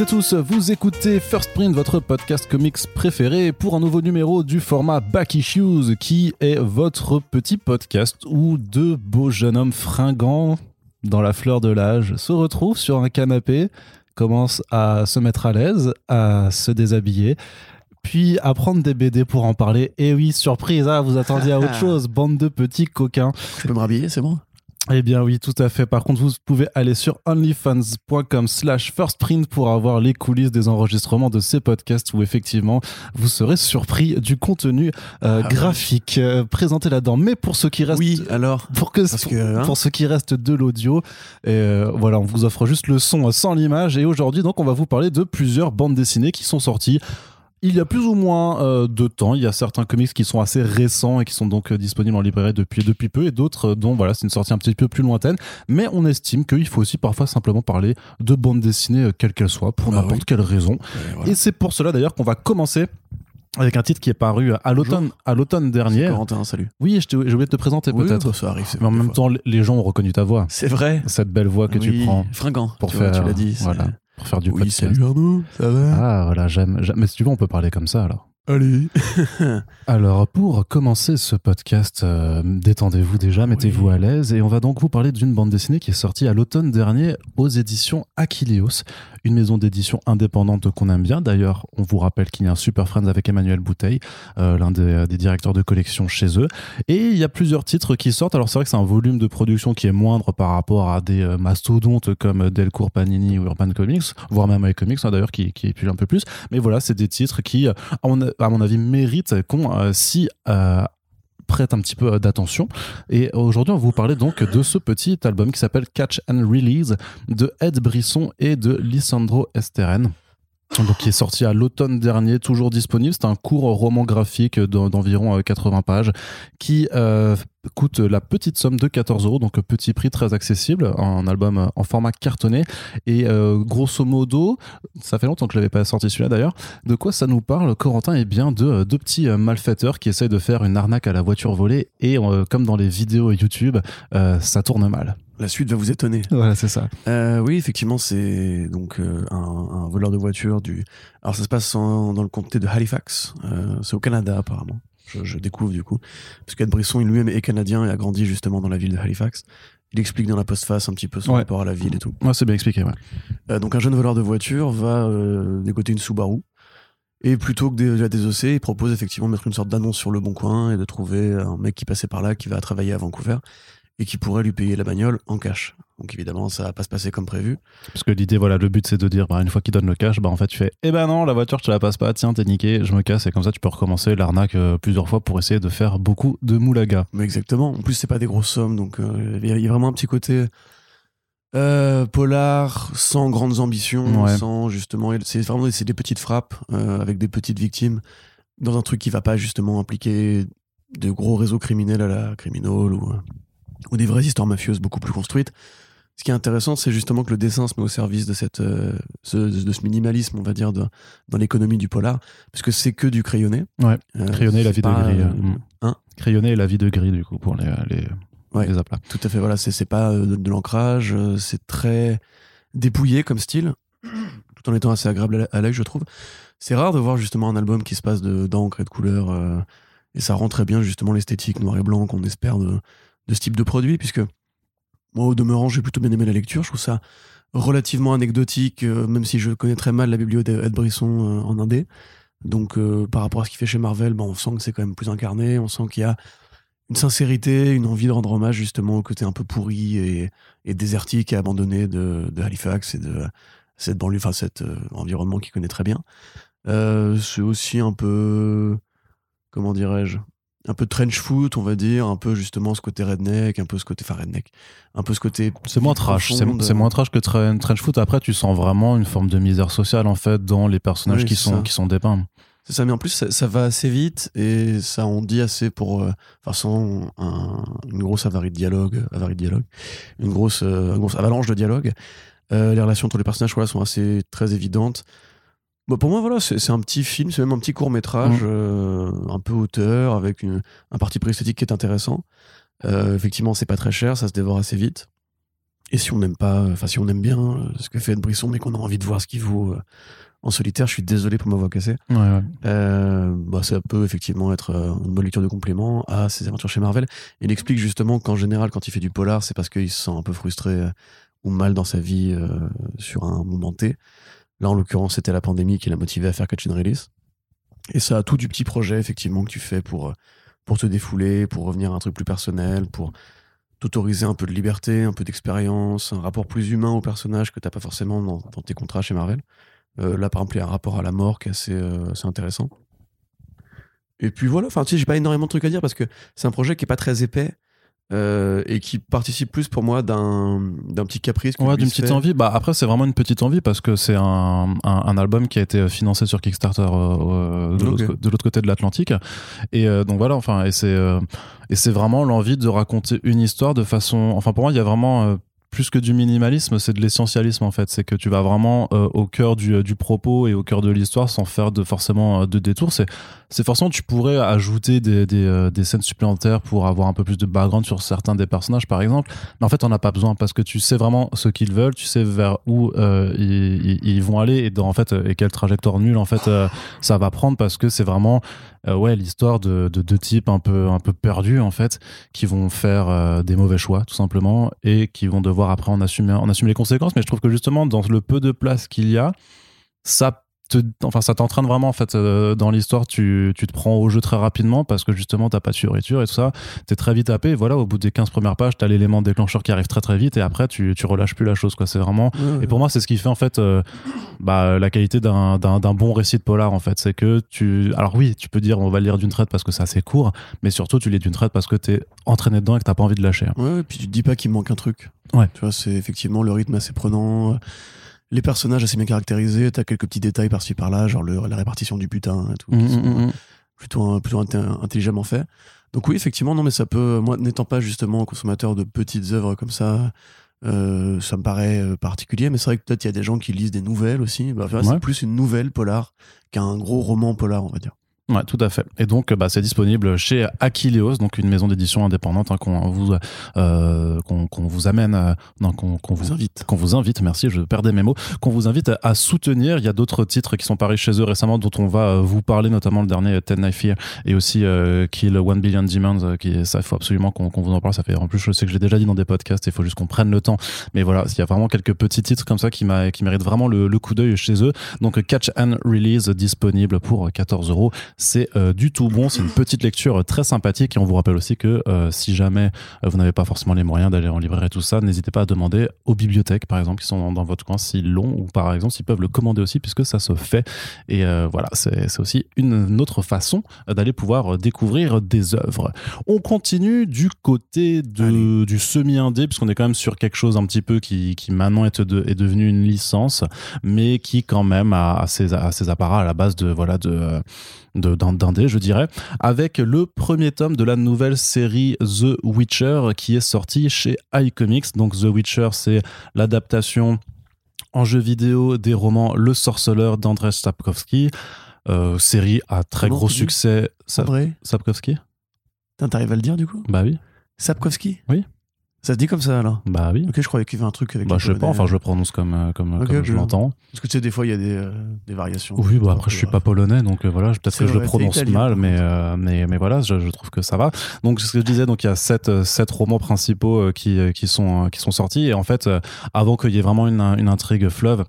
Toutes et tous, vous écoutez First Print, votre podcast comics préféré pour un nouveau numéro du format Back Issues, qui est votre petit podcast où deux beaux jeunes hommes fringants dans la fleur de l'âge se retrouvent sur un canapé, commencent à se mettre à l'aise, à se déshabiller, puis à prendre des BD pour en parler. Et oui, surprise, ah, vous attendiez à autre chose, bande de petits coquins. Tu peux me rhabiller, c'est bon? Eh bien oui, tout à fait. Par contre, vous pouvez aller sur onlyfans.com slash firstprint pour avoir les coulisses des enregistrements de ces podcasts où effectivement vous serez surpris du contenu euh, Ah, graphique euh, présenté là-dedans. Mais pour ceux qui restent... Oui, alors Pour, que, Parce pour, que, hein. pour ce qui reste de l'audio, euh, voilà, on vous offre juste le son sans l'image. Et aujourd'hui, donc, on va vous parler de plusieurs bandes dessinées qui sont sorties il y a plus ou moins euh, de temps. Il y a certains comics qui sont assez récents et qui sont donc euh, disponibles en librairie depuis, depuis peu, et d'autres euh, dont voilà, c'est une sortie un petit peu plus lointaine. Mais on estime qu'il faut aussi parfois simplement parler de bandes dessinées, euh, quelles qu'elles soient, pour Bah n'importe oui. quelle raison. voilà. Et c'est pour cela d'ailleurs qu'on va commencer. Avec un titre qui est paru à l'automne, à l'automne dernier. Corentin, salut. Oui, j'ai oublié de te présenter Oui, peut-être. bah, ça arrive. Mais en même fois. temps, les gens ont reconnu ta voix. c'est vrai. Cette belle voix que tu prends Fringant. pour tu faire. vois, tu l'as dit. Voilà, pour faire du Oui, podcast. salut Arnaud, ça va? Ah, voilà, j'aime. j'aime- Mais si tu veux, on peut parler comme ça alors. Allez. Alors, pour commencer ce podcast, euh, détendez-vous déjà, mettez-vous Oui. à l'aise. Et on va donc vous parler d'une bande dessinée qui est sortie à l'automne dernier aux éditions Achilleos, une maison d'édition indépendante qu'on aime bien. D'ailleurs, on vous rappelle qu'il y a un Super Friends avec Emmanuel Bouteille, euh, l'un des, des directeurs de collection chez eux. Et il y a plusieurs titres qui sortent. Alors, c'est vrai que c'est un volume de production qui est moindre par rapport à des euh, mastodontes comme Delcourt, Panini ou Urban Comics, voire même avec Comics hein, d'ailleurs, qui, qui est un peu plus. Mais voilà, c'est des titres qui, euh, à mon, à mon avis, méritent qu'on euh, s'y euh, prête un petit peu d'attention. Et aujourd'hui, on va vous parler donc de ce petit album qui s'appelle Catch and Release de Ed Brisson et de Lissandro Esteren. Donc, qui est sorti à l'automne dernier, toujours disponible. C'est un court roman graphique d'en- d'environ euh, 80 pages qui euh, coûte la petite somme de 14 euros, donc petit prix très accessible, un album euh, en format cartonné. Et euh, grosso modo, ça fait longtemps que je l'avais pas sorti celui-là d'ailleurs, de quoi ça nous parle, Corentin? Eh bien, de euh, deux petits euh, malfaiteurs qui essayent de faire une arnaque à la voiture volée et euh, comme dans les vidéos YouTube, euh, ça tourne mal. La suite va vous étonner. Voilà, c'est ça. Euh, oui, effectivement, c'est donc euh, un, un voleur de voiture du. Alors, ça se passe en- dans le comté de Halifax. Euh, c'est au Canada, apparemment. Je, je découvre du coup. Parce qu'Ed Brisson, il lui-même est canadien et a grandi justement dans la ville de Halifax. Il explique dans la postface un petit peu son Ouais. rapport à la ville et tout. Ouais, c'est bien expliqué. Ouais. Donc un jeune voleur de voiture va dégoter une Subaru et plutôt que de la désosser, il propose effectivement de mettre une sorte d'annonce sur le bon coin et de trouver un mec qui passait par là qui va travailler à Vancouver et qui pourrait lui payer la bagnole en cash. Donc évidemment, ça va pas se passer comme prévu. Parce que l'idée, voilà, le but c'est de dire, bah, une fois qu'il donne le cash, bah, en fait, tu fais, eh ben non, la voiture, te la passe pas, tiens, t'es niqué, je me casse, et comme ça, tu peux recommencer l'arnaque euh, plusieurs fois pour essayer de faire beaucoup de moulaga. Mais exactement. En plus, c'est pas des grosses sommes, donc euh, il y, a- il y a vraiment un petit côté euh, polar, sans grandes ambitions, Ouais. sans justement. C'est vraiment c'est des petites frappes avec des petites victimes dans un truc qui va pas justement impliquer de gros réseaux criminels à la criminole ou, ou des vraies histoires mafieuses beaucoup plus construites. Ce qui est intéressant, c'est justement que le dessin se met au service de, cette, euh, ce, de ce minimalisme, on va dire, de- dans l'économie du polar, parce que c'est que du crayonné. Ouais, Euh, crayonné, la c'est vie de gris. euh, euh, mm. hein Crayonné et la vie de gris, du coup, pour les, les, Ouais. les aplats. Tout à fait, voilà, c'est pas de, de l'ancrage, c'est très dépouillé comme style, tout en étant assez agréable à la- l'œil, je trouve. C'est rare de voir justement un album qui se passe de- d'encre et de couleurs, euh, et ça rend très bien justement l'esthétique noir et blanc qu'on espère de, de ce type de produit, puisque moi, au demeurant, j'ai plutôt bien aimé la lecture, je trouve ça relativement anecdotique, euh, même si je connais très mal la bibliothèque d'Ed Brisson euh, en indé. Donc, euh, par rapport à ce qu'il fait chez Marvel, ben, on sent que c'est quand même plus incarné, on sent qu'il y a une sincérité, une envie de rendre hommage justement au côté un peu pourri et, désertique et abandonné de, de Halifax et de cette banlieue, enfin cet environnement qu'il connaît très bien. C'est aussi un peu, comment dirais-je, un peu trench foot, on va dire, un peu justement ce côté redneck, un peu ce côté, enfin redneck, un peu ce côté. C'est moins trash, c'est moins trash que tra- Trench Foot. Après, tu sens vraiment une forme de misère sociale, en fait, dans les personnages Oui, qui, sont, ça. qui sont dépeints. C'est ça, mais en plus, ça, ça va assez vite et ça en dit assez pour. euh, Enfin, sans un- une grosse avarie de dialogue, avarie de dialogue, une grosse, euh, une grosse avalanche de dialogue. Euh, les relations entre les personnages voilà, sont assez très évidentes. Bon, pour moi, voilà, c'est un petit film, c'est même un petit court métrage, Mm. euh, un peu auteur, avec une- un parti pris esthétique qui est intéressant. Euh, effectivement, c'est pas très cher, ça se dévore assez vite. Et si on n'aime pas, enfin si on aime bien euh, ce que fait Ed Brisson, mais qu'on a envie de voir ce qu'il vaut en solitaire, je suis désolé pour m'avoir cassé. Ouais, ouais. Euh, bah, ça peut effectivement être une bonne lecture de complément à ses aventures chez Marvel. Il explique justement qu'en général, quand il fait du polar, c'est parce qu'il se sent un peu frustré ou mal dans sa vie euh, sur un moment T. Là, en l'occurrence, c'était la pandémie qui l'a motivé à faire Catch and Release. Et ça a tout du petit projet, effectivement, que tu fais pour, euh, pour te défouler, pour revenir à un truc plus personnel, pour t'autoriser un peu de liberté, un peu d'expérience, un rapport plus humain au personnage que t'as pas forcément dans, tes contrats chez Marvel. Euh, là, par exemple, il y a un rapport à la mort qui est assez, euh, intéressant. Et puis voilà, enfin, tu j'ai pas énormément de trucs à dire parce que c'est un projet qui est pas très épais euh, et qui participe plus pour moi d'un d'un petit caprice. que Ouais, d'une petite fait. envie. Bah, après, c'est vraiment une petite envie parce que c'est un, un, un album qui a été financé sur Kickstarter euh, euh, de l'autre côté de l'Atlantique. Et euh, donc voilà, enfin, et c'est euh, et c'est vraiment l'envie de raconter une histoire de façon. Enfin, pour moi, il y a vraiment euh, plus que du minimalisme, c'est de l'essentialisme en fait. C'est que tu vas vraiment euh, au cœur du, du propos et au cœur de l'histoire sans faire de forcément euh, de détours. C'est forcément tu pourrais ajouter des, des, euh, des scènes supplémentaires pour avoir un peu plus de background sur certains des personnages par exemple. Mais en fait, on n'a pas besoin parce que tu sais vraiment ce qu'ils veulent, tu sais vers où euh, ils, ils- vont aller et dans, en fait euh, et quelle trajectoire nulle en fait euh, ça va prendre parce que c'est vraiment euh, ouais l'histoire de, de deux types un peu un perdus en fait qui vont faire euh, des mauvais choix tout simplement et qui vont devoir après en assumer en assumer les conséquences. Mais je trouve que justement dans le peu de place qu'il y a, ça te, enfin ça t'entraîne vraiment en fait euh, dans l'histoire tu, tu te prends au jeu très rapidement parce que justement t'as pas de fioriture et tout ça t'es très vite happé et voilà au bout des 15 premières pages t'as l'élément déclencheur qui arrive très très vite et après tu, tu relâches plus la chose quoi c'est vraiment et pour moi c'est ce qui fait en fait euh, bah, la qualité d'un d'un- d'un bon récit de polar en fait c'est que tu alors oui tu peux dire on va le lire d'une traite parce que c'est assez court mais surtout tu lis d'une traite parce que t'es entraîné dedans et que t'as pas envie de lâcher hein. Ouais, ouais, puis tu te dis pas qu'il manque un truc. Ouais. Tu vois, c'est effectivement le rythme assez prenant, les personnages assez bien caractérisés, t'as quelques petits détails par-ci par-là, genre le- la répartition du putain et tout, qui Mm, sont, mm, mm. plutôt, plutôt inté- intelligemment fait. Donc oui, effectivement, non, mais ça peut, moi, n'étant pas justement consommateur de petites œuvres comme ça, euh, ça me paraît euh, particulier, mais c'est vrai que peut-être il y a des gens qui lisent des nouvelles aussi. Bah, enfin, Ouais. C'est plus une nouvelle polar qu'un gros roman polar, on va dire. Ouais, tout à fait. Et donc, bah, c'est disponible chez Aquileos, donc une maison d'édition indépendante hein, qu'on vous euh, qu'on vous amène, euh, non, qu'on qu'on On vous invite. qu'on vous invite, merci, je perdais mes mots, qu'on vous invite à soutenir. Il y a d'autres titres qui sont parus chez eux récemment dont on va euh, vous parler, notamment le dernier Ten Knife Fear et aussi euh, Kill One Billion Demons, euh, qui ça, il faut absolument qu'on vous en parle. Ça fait, en plus, je sais que je l'ai déjà dit dans des podcasts, il faut juste qu'on prenne le temps. Mais voilà, il y a vraiment quelques petits titres comme ça qui, m'a- qui méritent vraiment le, le coup d'œil chez eux. Donc, Catch and Release disponible pour 14 euros. C'est euh, du tout bon. C'est une petite lecture très sympathique. Et on vous rappelle aussi que euh, si jamais euh, vous n'avez pas forcément les moyens d'aller en librairie et tout ça, n'hésitez pas à demander aux bibliothèques, par exemple, qui sont dans, dans votre coin, s'ils l'ont, ou par exemple, s'ils peuvent le commander aussi, puisque ça se fait. Et euh, voilà, c'est aussi une autre façon d'aller pouvoir découvrir des œuvres. On continue du côté de, Allez. du semi-indé, puisqu'on est quand même sur quelque chose un petit peu qui, qui maintenant est, de- est devenu une licence, mais qui quand même a, a ses, a ses apparats à la base de voilà de d'indé, je dirais, avec le premier tome de la nouvelle série The Witcher qui est sorti chez iComics. Donc The Witcher, c'est l'adaptation en jeu vidéo des romans Le Sorceleur d'Andrzej Sapkowski. Euh, série à très Comment gros succès. Sa- Sapkowski t'arrives à le dire du coup? Bah oui. Sapkowski? Oui. Ça se dit comme ça alors Bah oui. Ok, je croyais qu'il y avait un truc avec. Bah, je sais pas, enfin je le prononce comme, euh, comme, je l'entends. Parce que tu sais, des fois, il y a des, euh, des variations. Oui, bah après je suis pas polonais, donc euh, voilà, peut-être que je le prononce italien, mal, mais, euh, mais, mais voilà, je, je trouve que ça va. Donc ce que je disais, donc il y a sept, euh, sept romans principaux euh, qui, euh, qui, sont, euh, qui sont sortis, et en fait, euh, avant qu'il y ait vraiment une, une intrigue fleuve,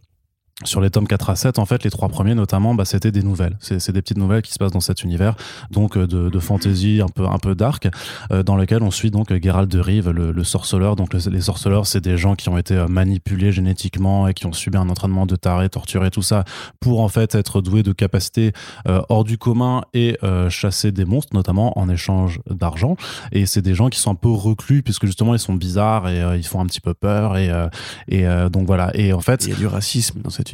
sur les tomes 4 à 7, en fait, les trois premiers notamment, bah, c'était des nouvelles. C'est des petites nouvelles qui se passent dans cet univers, donc euh, de, fantasy un peu, un peu dark, euh, dans lequel on suit donc euh, Geralt de Rive, le, le sorceleur. Donc le- les sorceleurs, c'est des gens qui ont été manipulés génétiquement et qui ont subi un entraînement de taré, torturé, tout ça, pour en fait être doués de capacités hors du commun et chasser des monstres, notamment en échange d'argent. Et c'est des gens qui sont un peu reclus, puisque justement ils sont bizarres et ils font un petit peu peur. Et, et donc voilà. Et en fait, Il y a du racisme dans cet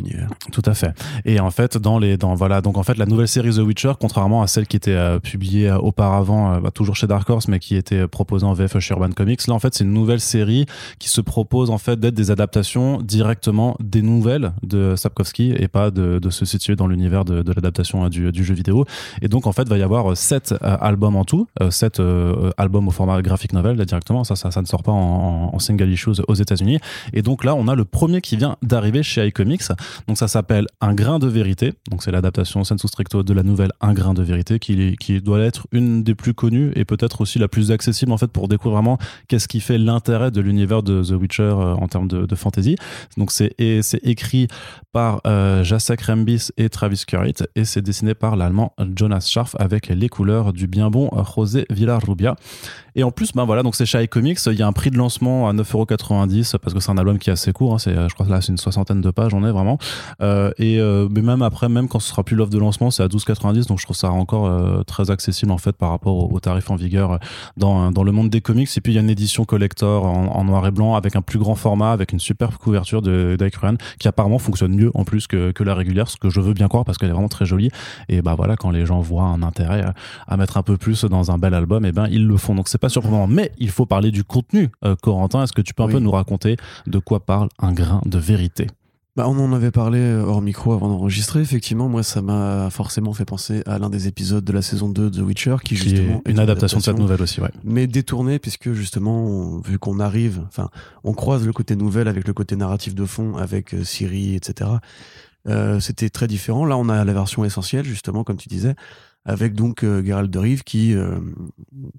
Tout à fait. Et en fait, dans les, dans voilà, donc en fait, la nouvelle série The Witcher, contrairement à celle qui était euh, publiée euh, auparavant, euh, bah, toujours chez Dark Horse, mais qui était proposée en VF chez Urban Comics, là en fait, c'est une nouvelle série qui se propose en fait d'être des adaptations directement des nouvelles de Sapkowski et pas de, se situer dans l'univers de, l'adaptation du, jeu vidéo. Et donc en fait, va y avoir sept albums en tout, sept albums au format graphic novel là, directement. Ça, ça, ça ne sort pas en, en single issues aux États-Unis. Et donc là, on a le premier qui vient d'arriver chez iComics. Donc ça s'appelle Un grain de vérité. Donc c'est l'adaptation sensu stricto de la nouvelle Un grain de vérité qui, qui doit être une des plus connues et peut-être aussi la plus accessible en fait pour découvrir vraiment qu'est-ce qui fait l'intérêt de l'univers de The Witcher euh, en termes de, fantasy. Donc c'est écrit par euh, Jacek Rembis et Travis Currit et c'est dessiné par l'allemand Jonas Scharf avec les couleurs du bien bon José Villarrubia. Et en plus, ben voilà, donc c'est chez iComics, il y a un prix de lancement à 9,90€ parce que c'est un album qui est assez court, hein, c'est, je crois que là c'est une soixantaine de pages, on est vraiment. Euh, et euh, mais même après, même quand ce sera plus l'offre de lancement, c'est à 12,90, donc je trouve ça encore euh, très accessible en fait par rapport aux au tarifs en vigueur dans, dans le monde des comics. Et puis il y a une édition collector en, noir et blanc avec un plus grand format, avec une superbe couverture de qui apparemment fonctionne mieux en plus que, que la régulière, ce que je veux bien croire parce qu'elle est vraiment très jolie. Et bah voilà, quand les gens voient un intérêt à mettre un peu plus dans un bel album, et ben ils le font. Donc c'est pas surprenant, mais il faut parler du contenu. Corentin, est-ce que tu peux un Oui. peu nous raconter de quoi parle un grain de vérité? Bah, on en avait parlé euh, hors micro avant d'enregistrer. Effectivement, moi, ça m'a forcément fait penser à l'un des épisodes de la saison 2 de The Witcher, qui, Qui est justement est une adaptation de cette nouvelle aussi, ouais. mais détourné puisque justement on- vu qu'on arrive enfin on croise le côté nouvelle avec le côté narratif de fond avec euh, Siri etc Euh, c'était très différent là on a la version essentielle justement comme tu disais avec donc euh, Geralt de Rive qui euh,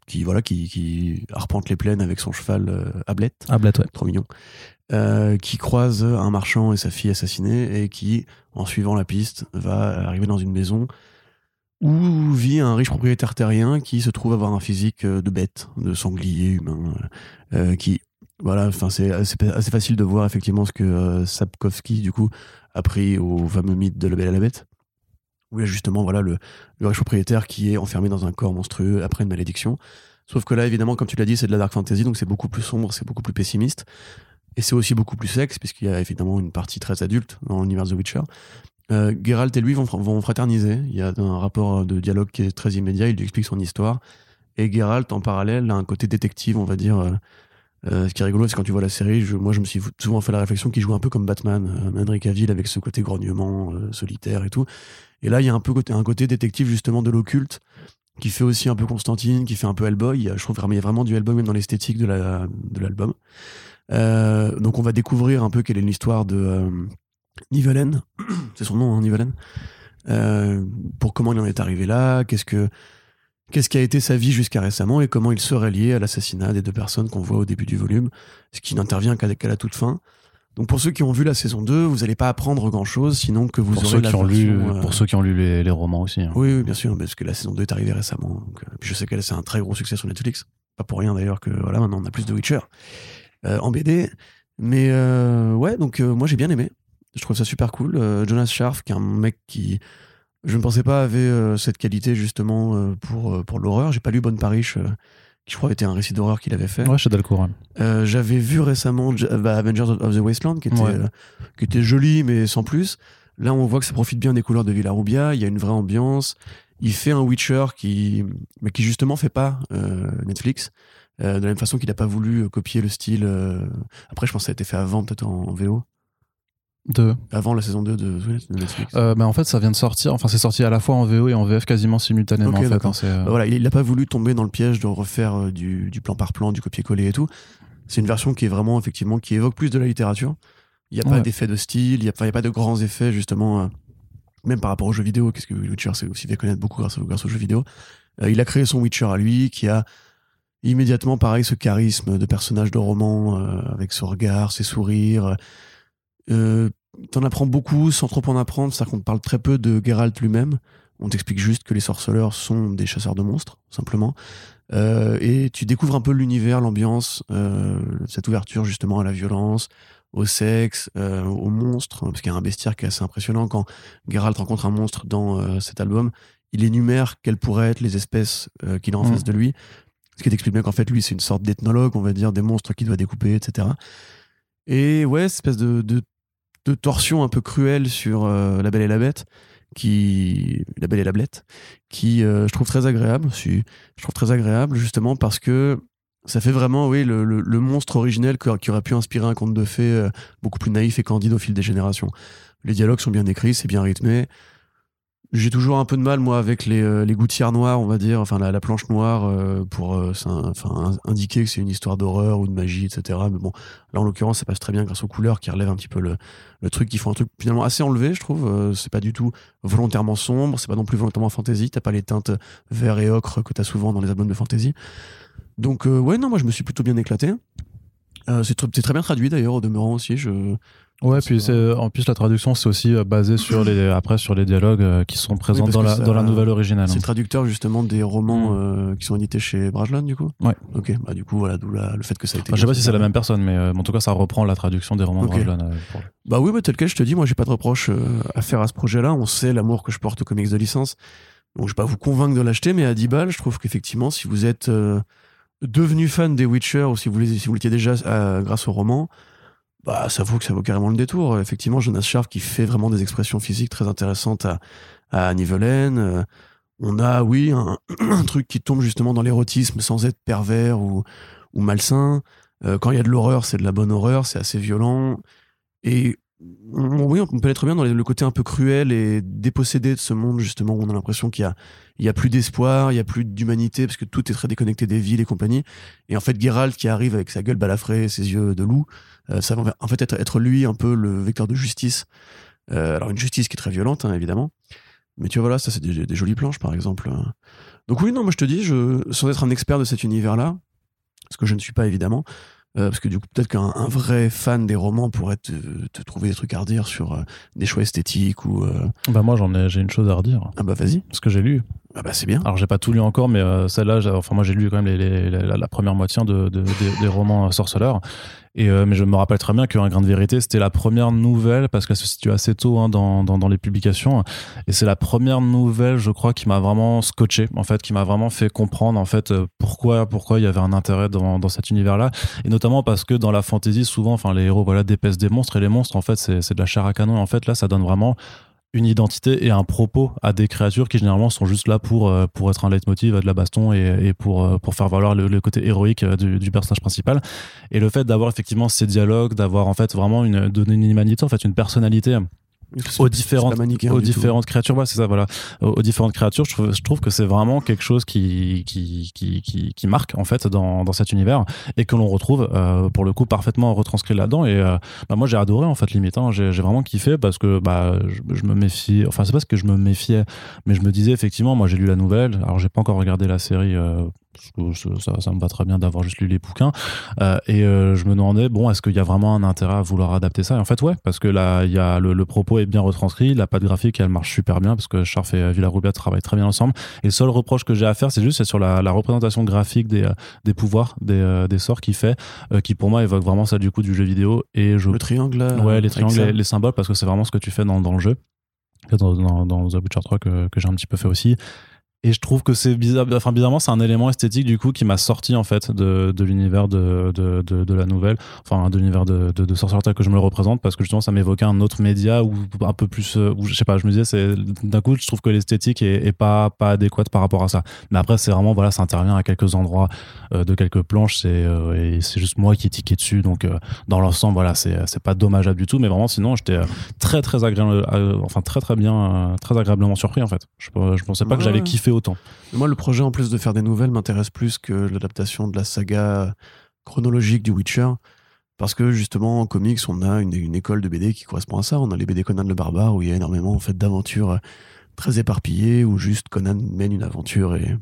qui voilà qui, qui arpente les plaines avec son cheval euh, Ablette Ah, Blatt, ouais. trop mignon. Euh, qui croise un marchand et sa fille assassinée et qui en suivant la piste va arriver dans une maison où vit un riche propriétaire terrien qui se trouve avoir un physique euh, de bête, de sanglier humain, euh, qui voilà, enfin c'est assez, assez facile de voir effectivement ce que euh, Sapkowski du coup a pris au fameux mythe de la Belle et la Bête, où il y a justement voilà le, le riche propriétaire qui est enfermé dans un corps monstrueux après une malédiction. Sauf que là, évidemment, comme tu l'as dit, c'est de la dark fantasy, donc c'est beaucoup plus sombre, c'est beaucoup plus pessimiste. Et c'est aussi beaucoup plus sexe, puisqu'il y a évidemment une partie très adulte dans l'univers The Witcher. Euh, Geralt et lui vont, vont fraterniser. Il y a un rapport de dialogue qui est très immédiat. Il lui explique son histoire. Et Geralt, en parallèle, a un côté détective, on va dire. Euh, ce qui est rigolo, c'est quand tu vois la série, je- moi je me suis souvent fait la réflexion qu'il joue un peu comme Batman, euh, Henry avec ce côté grognement, euh, solitaire et tout. Et là, il y a un peu côté, un côté détective justement de l'occulte, qui fait aussi un peu Constantine, qui fait un peu Hellboy. Je trouve vraiment, il y a vraiment du Hellboy même dans l'esthétique de la- de l'album. Euh, donc on va découvrir un peu quelle est l'histoire de Nivellen, c'est son nom, hein, Nivellen. Pour comment il en est arrivé là, qu'est-ce que qu'est-ce qui a été sa vie jusqu'à récemment et comment il serait lié à l'assassinat des deux personnes qu'on voit au début du volume, ce qui n'intervient qu'à la toute fin. Donc pour ceux qui ont vu la saison 2, vous n'allez pas apprendre grand-chose, sinon que vous Pour aurez ceux, la qui ont lu, version, euh, pour ceux qui ont lu les, les romans aussi. hein. oui, oui, bien sûr, parce que la saison 2 est arrivée récemment. Donc, euh, puis je sais qu'elle c'est un très gros succès sur Netflix. Pas pour rien d'ailleurs que voilà, maintenant on a plus de Witcher euh, en BD. Mais ouais, donc moi j'ai bien aimé. Je trouve ça super cool. Jonas Scharf, qui est un mec qui, je ne pensais pas avait euh, cette qualité justement euh, pour, euh, pour l'horreur. J'ai pas lu Bonne Parish, euh, qui je crois était un récit d'horreur qu'il avait fait. Ouais. Euh, J'avais vu récemment J- bah, Avengers of the Wasteland, qui était, Ouais. qui était joli, mais sans plus. Là, on voit que ça profite bien des couleurs de Villarubia. Il y a une vraie ambiance. Il fait un Witcher qui, mais qui justement fait pas Netflix. De la même façon qu'il n'a pas voulu copier le style. Après, je pense que ça a été fait avant, peut-être en, en VO. Deux. Avant la saison 2 de, de Netflix. Euh, bah, en fait, ça vient de sortir. Enfin, c'est sorti à la fois en VO et en VF quasiment simultanément. En fait, hein, euh, Bah voilà, il n'a pas voulu tomber dans le piège de refaire euh, du, du plan par plan, du copier-coller et tout. C'est une version qui est vraiment, effectivement, qui évoque plus de la littérature. Il n'y a pas d'effet de style, il n'y a, pas- a de grands effets, justement, euh, même par rapport aux jeux vidéo, qu'est-ce que Witcher s'est aussi fait connaître beaucoup grâce, au- grâce aux jeux vidéo. Il a créé son Witcher à lui, qui a immédiatement, pareil, ce charisme de personnage de roman, avec ce regard, ses sourires. Euh, T'en apprends beaucoup sans trop en apprendre, c'est-à-dire qu'on parle très peu de Geralt lui-même. On t'explique juste que les sorceleurs sont des chasseurs de monstres, simplement. Euh, et tu découvres un peu l'univers, l'ambiance, euh, cette ouverture justement à la violence, au sexe, euh, aux monstres, parce qu'il y a un bestiaire qui est assez impressionnant. Quand Geralt rencontre un monstre dans cet album, il énumère quelles pourraient être les espèces qu'il a en Mm. face de lui. Ce qui t'explique bien qu'en fait, lui, c'est une sorte d'ethnologue, on va dire, des monstres qu'il doit découper, etc. Et ouais, cette espèce de, de de torsion un peu cruelle sur euh, La Belle et la Bête, qui La Belle et la Blette, qui euh, je trouve très agréable. Je trouve très agréable justement parce que ça fait vraiment, oui, le, le- monstre originel qui, qui aurait pu inspirer un conte de fées euh, beaucoup plus naïf et candide au fil des générations. Les dialogues sont bien écrits, c'est bien rythmé. J'ai toujours un peu de mal, moi, avec les, euh, gouttières noires, on va dire, enfin la, la planche noire, euh, pour euh, indiquer que c'est une histoire d'horreur ou de magie, etc. Mais bon, là, en l'occurrence, ça passe très bien grâce aux couleurs qui relèvent un petit peu le, truc, qui font un truc finalement assez enlevé, je trouve. C'est pas du tout volontairement sombre, c'est pas non plus volontairement fantasy. T'as pas les teintes vert et ocre que t'as souvent dans les albums de fantasy. Donc, ouais, non, moi, je me suis plutôt bien éclaté. C'est très bien traduit d'ailleurs, au demeurant aussi. Je... Ouais, puis c'est, en plus la traduction c'est aussi euh, basé sur les après sur les dialogues euh, qui sont présents dans la ça- dans la nouvelle originale. C'est hein. le traducteur justement des romans Mm. euh, qui sont édités chez Brajlon, du coup Ouais. Ok, bah du coup, voilà, d'où le fait que ça a été. Enfin, je sais pas si c'est la même personne, mais euh, en tout cas ça reprend la traduction des romans Ok. de Brajlon, euh, pour- Bah oui, bah, tel quel, je te dis, moi j'ai pas de reproche à faire à ce projet-là. On sait l'amour que je porte aux comics de licence. Donc je vais pas vous convaincre de l'acheter, mais à 10 balles, je trouve qu'effectivement, si vous êtes devenu fan des Witcher ou si vous, les- si vous l'étiez déjà grâce au roman, bah ça vaut que ça vaut carrément le détour. Effectivement, Jonas Sharp qui fait vraiment des expressions physiques très intéressantes à, à Nivelaine. Euh, on a, oui, un, truc qui tombe justement dans l'érotisme sans être pervers ou, ou malsain. Euh, quand il y a de l'horreur, c'est de la bonne horreur, c'est assez violent. Et oui, on peut être bien dans le côté un peu cruel et dépossédé de ce monde, justement, où on a l'impression qu'il y a, y a plus d'espoir, il y a plus d'humanité, parce que tout est très déconnecté des villes et compagnie. Et en fait, Geralt qui arrive avec sa gueule balafrée, ses yeux de loup, euh, ça va en fait être, lui un peu le vecteur de justice. Euh, alors, une justice qui est très violente, hein, évidemment. Mais tu vois, voilà, ça, c'est des, jolies planches, par exemple. Donc, oui, non, moi, je te dis, je, sans être un expert de cet univers-là, ce que je ne suis pas, évidemment, euh, parce que du coup, peut-être qu'un un vrai fan des romans pourrait te, te trouver des trucs à redire sur euh, des choix esthétiques ou. euh, Bah moi j'en ai j'ai une chose à redire Ah bah vas-y. parce que j'ai lu. Ah bah c'est bien. Alors j'ai pas tout lu encore, mais celle-là, j'ai- enfin moi j'ai lu quand même les, les- la, la première moitié de, de- des- des romans sorceleurs. Et euh, mais je me rappelle très bien qu'un grain de vérité, c'était la première nouvelle parce qu'elle se situe assez tôt hein, dans, dans, les publications. Et c'est la première nouvelle, je crois, qui m'a vraiment scotché, en fait, qui m'a vraiment fait comprendre en fait euh, pourquoi pourquoi il y avait un intérêt dans, dans cet univers-là. Et notamment parce que dans la fantasy, souvent, enfin les héros voilà des monstres et les monstres en fait c'est c'est de la chair à canon. Et en fait là, ça donne vraiment une identité et un propos à des créatures qui généralement sont juste là pour, euh, pour être un leitmotiv de la baston et, pour, euh, pour faire valoir le, côté héroïque euh, du, du personnage principal. Et le fait d'avoir effectivement ces dialogues, d'avoir en fait vraiment une, donner une humanité, en fait une personnalité aux différentes, aux tout. différentes créatures. Ouais, c'est ça, voilà. Aux, aux différentes créatures, je trouve, je trouve que c'est vraiment quelque chose qui, qui, qui, qui, qui marque, en fait, dans, dans cet univers et que l'on retrouve, euh, pour le coup, parfaitement retranscrit là-dedans. Et euh, bah, moi, j'ai adoré, en fait, limite. Hein. J'ai j'ai vraiment kiffé parce que bah, je, je me méfie, enfin, c'est pas ce que je me méfiais, mais je me disais, effectivement, moi, j'ai lu la nouvelle. Alors, j'ai pas encore regardé la série. Euh, parce que ça, ça me va très bien d'avoir juste lu les bouquins. Euh, et euh, je me demandais, bon, est-ce qu'il y a vraiment un intérêt à vouloir adapter ça? Et en fait, ouais, parce que là, y a le, le propos est bien retranscrit, la patte graphique, elle marche super bien, parce que Scharf et Villarubia travaillent très bien ensemble. Et le seul reproche que j'ai à faire, c'est juste sur la, la représentation graphique des, euh, des pouvoirs, des, des sorts qu'il fait, euh, qui pour moi évoque vraiment ça du coup du jeu vidéo. Et je Le triangle. Ouais, les triangles, les, les symboles, parce que c'est vraiment ce que tu fais dans, dans le jeu. Dans, dans, dans The Witcher 3 que, que j'ai un petit peu fait aussi. Et je trouve que c'est bizarre, enfin bizarrement, c'est un élément esthétique du coup qui m'a sorti en fait de, de l'univers de, de, de, la nouvelle, enfin de l'univers de, de, Sorcerer que je me le représente, parce que justement ça m'évoquait un autre média ou un peu plus, euh, où je sais pas, je me disais, c'est d'un coup, je trouve que l'esthétique est, est pas, pas adéquate par rapport à ça. Mais après, c'est vraiment, voilà, ça intervient à quelques endroits euh, de quelques planches, c'est euh, et c'est juste moi qui ai tiqué dessus, donc euh, dans l'ensemble, voilà, c'est c'est pas dommageable du tout, mais vraiment, sinon, j'étais très très agréable, enfin très très bien, très agréablement surpris en fait. Je, je pensais pas que j'allais kiffer autant. Moi, le projet, en plus de faire des nouvelles, m'intéresse plus que l'adaptation de la saga chronologique du Witcher. Parce que justement, en comics, on a une, école de BD qui correspond à ça. On a les BD Conan le Barbare, où il y a énormément en fait, d'aventures euh, très éparpillées, où juste Conan mène une aventure et,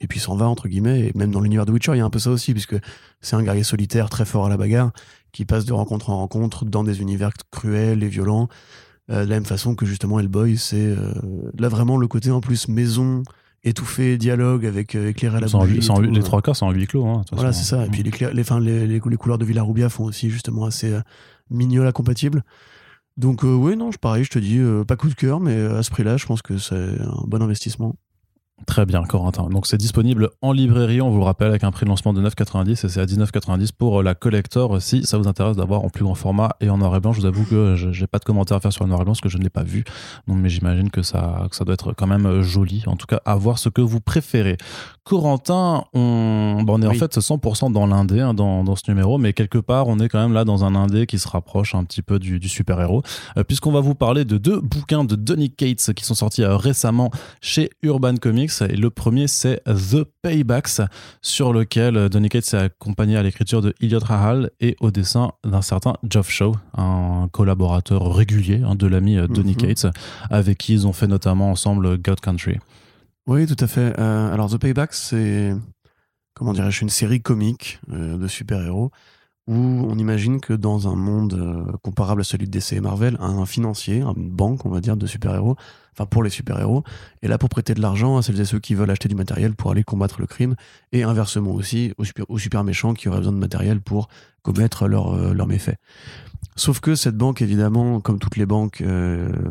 et puis s'en va, entre guillemets. Et même dans l'univers de Witcher, il y a un peu ça aussi, puisque c'est un guerrier solitaire très fort à la bagarre, qui passe de rencontre en rencontre dans des univers cruels et violents. Euh, de la même façon que justement Hellboy, c'est euh, là vraiment le côté en plus maison, étouffé, dialogue avec euh, éclairé à la bougie. les trois quarts, c'est en huis clos. Hein, Voilà, c'est ça. Et puis les, les, enfin, les, les, couleurs de Villarubia font aussi justement assez mignola compatibles. Donc euh, oui, non, je- pareil, je te dis, euh, pas coup de cœur, mais à ce prix-là, je pense que c'est un bon investissement. Très bien, Corentin. Donc c'est disponible en librairie, on vous le rappelle, avec un prix de lancement de 9,90 et c'est à 19,90 pour la collector si ça vous intéresse d'avoir en plus grand format et en noir et blanc. Je vous avoue que j'ai pas de commentaires à faire sur le noir et blanc parce que je ne l'ai pas vu. Donc, mais j'imagine que ça, que ça doit être quand même joli. En tout cas, à voir ce que vous préférez. Corentin, on, bon, on est en fait 100% dans l'indé hein, dans, dans, ce numéro, mais quelque part, on est quand même là dans un indé qui se rapproche un petit peu du, du super-héros, euh, puisqu'on va vous parler de deux bouquins de Donny Cates qui sont sortis euh, récemment chez Urban Comics. Et le premier, c'est The Paybacks, sur lequel euh, Donny Cates est accompagné à l'écriture de Elliot Rahal et au dessin d'un certain Geoff Shaw, un collaborateur régulier hein, de l'ami Donny mhm. Cates, avec qui ils ont fait notamment ensemble God Country. Oui, tout à fait. Euh, alors, The Payback, c'est, comment dirais-je, une série comique euh, de super-héros où on imagine que dans un monde euh, comparable à celui de DC et Marvel, un financier, une banque, on va dire, de super-héros, enfin pour les super-héros, est là pour prêter de l'argent à celles et ceux qui veulent acheter du matériel pour aller combattre le crime, et inversement aussi aux super, méchants qui auraient besoin de matériel pour commettre leurs leur méfaits. Sauf que cette banque, évidemment, comme toutes les banques,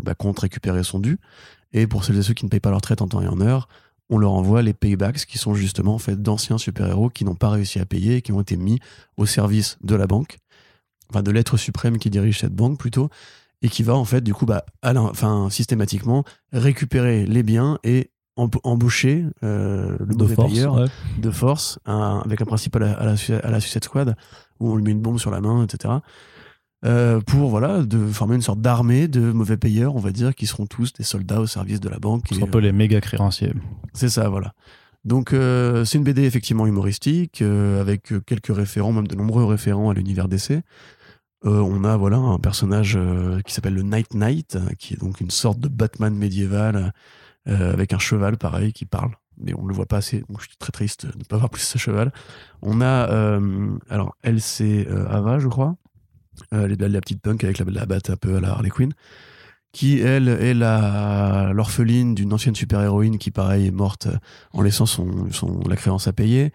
bah, compte récupérer son dû, et pour celles et ceux qui ne payent pas leur traite en temps et en heure, on leur envoie les paybacks qui sont justement en fait d'anciens super-héros qui n'ont pas réussi à payer et qui ont été mis au service de la banque, enfin de l'être suprême qui dirige cette banque plutôt, et qui va en fait du coup bah, enfin, systématiquement récupérer les biens et embaucher euh, le mauvais payeur de force avec un principe à la, à, la, à la Suicide Squad où on lui met une bombe sur la main, etc. Euh, pour voilà de former une sorte d'armée de mauvais payeurs, on va dire, qui seront tous des soldats au service de la banque. C'est un peu les méga créanciers. C'est ça, voilà. Donc euh, c'est une BD effectivement humoristique euh, avec quelques référents, même de nombreux référents à l'univers DC. on a voilà un personnage qui s'appelle le Night Knight, qui est donc une sorte de Batman médiéval avec un cheval pareil qui parle mais on le voit pas assez. Je suis très triste de ne pas voir plus ce cheval. On a, alors, elle, c'est Ava, je crois, euh, la, petite punk avec la, la, batte un peu à la Harley Quinn, qui elle est l'orpheline d'une ancienne super-héroïne qui pareil est morte en laissant son, son la créance à payer.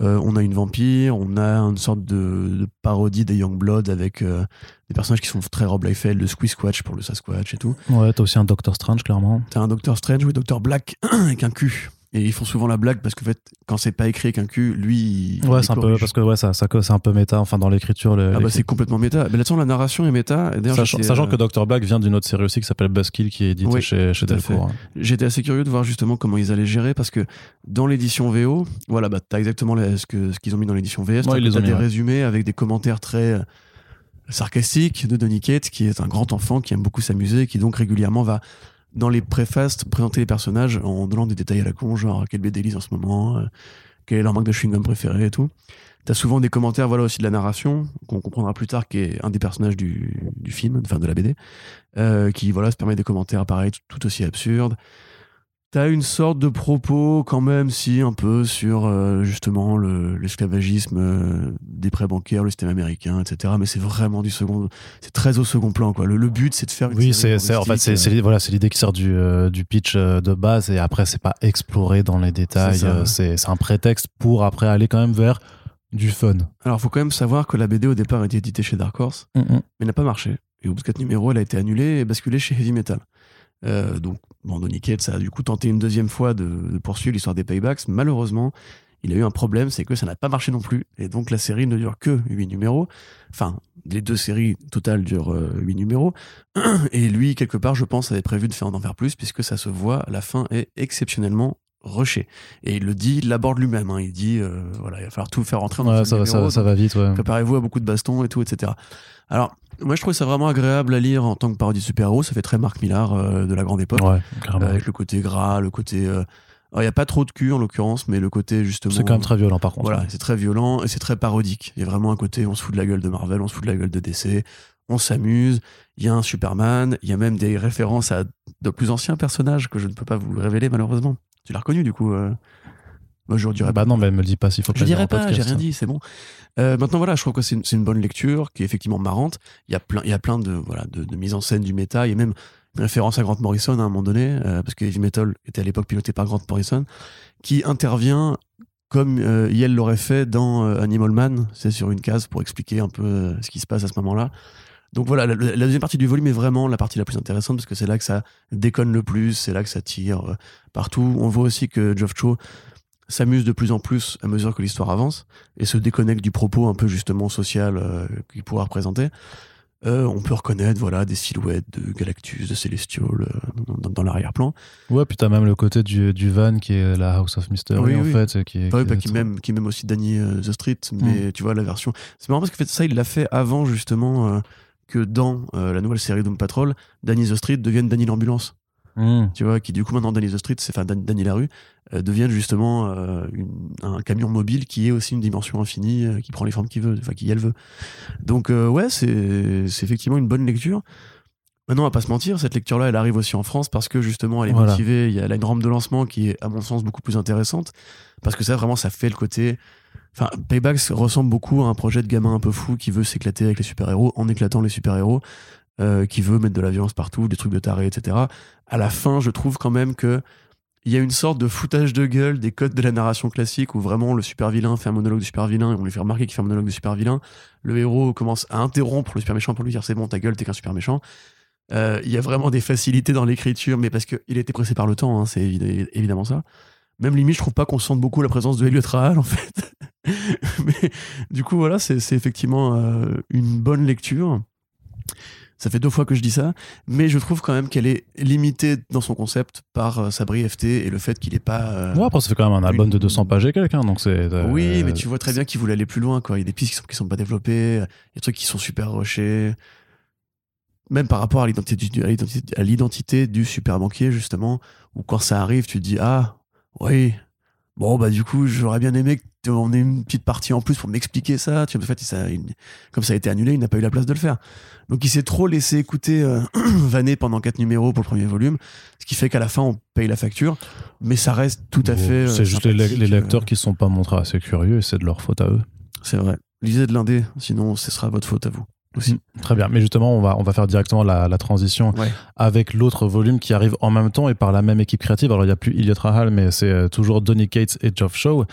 Euh, on a une vampire, on a une sorte de, parodie des Young Blood avec euh, des personnages qui sont très Rob Liefeld, le Squisquatch pour le Sasquatch et tout. Ouais, t'as aussi un Doctor Strange, clairement. T'as un Doctor Strange, oui, Doctor Black, avec un cul. Et ils font souvent la blague parce que fait, quand c'est pas écrit avec un cul, lui. Ouais, c'est un peu parce que ouais, ça, ça c'est un peu méta. Enfin, dans l'écriture. ah bah c'est complètement méta. Mais là-dessus, la narration est méta. Sachant, sachant que Dr Black vient d'une autre série aussi qui s'appelle Buzzkill, qui est édité chez, chez Delcourt. Hein. J'étais assez curieux de voir justement comment ils allaient gérer parce que dans l'édition VO, voilà, bah t'as exactement ce que ce qu'ils ont mis dans l'édition VS. Ouais, t'as des résumés avec des commentaires très euh, sarcastiques de Donny Cates, qui est un grand enfant qui aime beaucoup s'amuser, qui donc régulièrement va dans les préfaces, présenter les personnages en donnant des détails à la con, genre quel BD lisent en ce moment, euh, quel est leur marque de chewing-gum préféré et tout. T'as souvent des commentaires, voilà aussi de la narration, qu'on comprendra plus tard, qui est un des personnages du, film, enfin de la BD, euh, qui voilà se permet des commentaires pareils, tout aussi absurdes. T'as une sorte de propos quand même, si un peu sur euh, justement l'esclavagisme euh, des prêts bancaires, le système américain, etc. Mais c'est vraiment du second, c'est très au second plan quoi. Le, but c'est de faire. Une oui, c'est en fait c'est voilà c'est l'idée qui sort du, euh, du pitch de base et après c'est pas exploré dans les détails. C'est un prétexte pour après aller quand même vers du fun. Alors faut quand même savoir que la BD au départ a été éditée chez Dark Horse, mm, mais n'a pas marché. Et au bout de 4 numéros, elle a été annulée et basculée chez Heavy Metal. Euh, donc, bon, Donny Cates a du coup tenté une deuxième fois de, poursuivre l'histoire des paybacks. Malheureusement, il a eu un problème, c'est que ça n'a pas marché non plus. Et donc, la série ne dure que 8 numéros. Enfin, les deux séries totales durent 8 euh, numéros. Et lui, quelque part, je pense, avait prévu de faire en faire plus, puisque ça se voit, la fin est exceptionnellement rushée. Et il le dit, il l'aborde lui-même. Hein. Il dit, euh, voilà, il va falloir tout faire rentrer dans ouais, ça, numéro, ça, va vite. Ouais. Préparez-vous à beaucoup de bastons et tout, etc. Alors, moi, je trouve ça vraiment agréable à lire en tant que parodie de super-héros. Ça fait très Marc Millar euh, de la grande époque. Ouais, avec le côté gras, le côté. Euh, il n'y a pas trop de cul en l'occurrence, mais le côté justement. C'est quand même très violent par contre. Voilà, c'est très violent et c'est très parodique. Il y a vraiment un côté on se fout de la gueule de Marvel, on se fout de la gueule de DC, on s'amuse. Il y a un Superman, il y a même des références à de plus anciens personnages que je ne peux pas vous révéler malheureusement. Tu l'as reconnu du coup euh moi, je dirais bah non, mais elle me le dit pas s'il faut que je dirais pas, j'ai rien dit, c'est bon. Euh, maintenant, voilà, je trouve que c'est une, une, bonne lecture qui est effectivement marrante. Il y a plein, il y a plein de, voilà, de, de mise en scène du méta. Il y a même une référence à Grant Morrison à un moment donné, euh, parce que Heavy Metal était à l'époque piloté par Grant Morrison, qui intervient comme euh, Yale l'aurait fait dans euh, Animal Man, c'est sur une case pour expliquer un peu ce qui se passe à ce moment-là. Donc voilà, la, la deuxième partie du volume est vraiment la partie la plus intéressante parce que c'est là que ça déconne le plus, c'est là que ça tire partout. On voit aussi que Geoff Cho s'amuse de plus en plus à mesure que l'histoire avance et se déconnecte du propos un peu justement social euh, qu'il pourra représenter. Euh, on peut reconnaître voilà des silhouettes de Galactus, de Celestial euh, dans, dans l'arrière-plan. Ouais, puis t'as même le côté du, du van qui est la House of Mystery Oui, en oui. fait. Qui, est- qui bah, est qui trop- même qui même aussi Danny the Street, mais tu vois la version. C'est marrant parce que fait, ça il l'a fait avant justement que dans la nouvelle série Doom Patrol, Danny the Street devienne Danny l'ambulance. Hmm. tu vois, qui du coup maintenant Danny the Street, c'est enfin Dan- Danny la rue, euh, deviennent justement euh, une- un camion mobile qui est aussi une dimension infinie, euh, qui prend les formes qu'il veut, enfin qui elle veut. Donc ouais, c'est effectivement une bonne lecture. Maintenant, on va pas se mentir, cette lecture-là, elle arrive aussi en France parce que justement, elle est Voilà. motivée. Il y a une rampe de lancement qui est, à mon sens, beaucoup plus intéressante parce que ça, vraiment, ça fait le côté. Enfin, Paybacks ressemble beaucoup à un projet de gamin un peu fou qui veut s'éclater avec les super-héros en éclatant les super-héros, euh, qui veut mettre de la violence partout, des trucs de taré, etc. À la fin, je trouve quand même que il y a une sorte de foutage de gueule des codes de la narration classique où vraiment le super vilain fait un monologue du super vilain et on lui fait remarquer qu'il fait un monologue du super vilain. Le héros commence à interrompre le super méchant pour lui dire c'est bon ta gueule t'es qu'un super méchant. Euh, Il y a vraiment des facilités dans l'écriture, mais parce qu'il était pressé par le temps, hein, c'est évi- évidemment ça. Même limite, je trouve pas qu'on sente beaucoup la présence de Elliot Rahal en fait. mais du coup, voilà, c'est c'est effectivement euh, une bonne lecture. Ça fait deux fois que je dis ça, mais je trouve quand même qu'elle est limitée dans son concept par euh, sa brièveté et le fait qu'il est pas. euh, Ouais, après, ça fait quand même un album Une- de 200 pages et quelqu'un, donc c'est. euh, oui, mais tu vois très bien qu'il voulait aller plus loin. Quoi. Il y a des pistes qui sont, qui sont pas développées, il y a des trucs qui sont super rushés. Même par rapport à l'identité du, à l'identité- à l'identité du super banquier, justement, où quand ça arrive, tu te dis Ah, oui, bon, bah du coup, j'aurais bien aimé qu'on ait une petite partie en plus pour m'expliquer ça. Tu vois, en fait, ça, il- comme ça a été annulé, il n'a pas eu la place de le faire. Donc il s'est trop laissé écouter euh, vanner pendant quatre numéros pour le premier volume, ce qui fait qu'à la fin, on paye la facture, mais ça reste tout à Bon, fait. euh, C'est juste les, les euh, lecteurs qui sont pas montrés assez curieux et c'est de leur faute à eux. C'est vrai. Lisez de l'indé, sinon ce sera votre faute à vous aussi. Très bien. Mais justement, on va, on va faire directement la, la transition Ouais. avec l'autre volume qui arrive en même temps et par la même équipe créative. Alors, il n'y a plus Elliot Rahal, mais c'est euh, toujours Donny Cates et Geoff Shaw.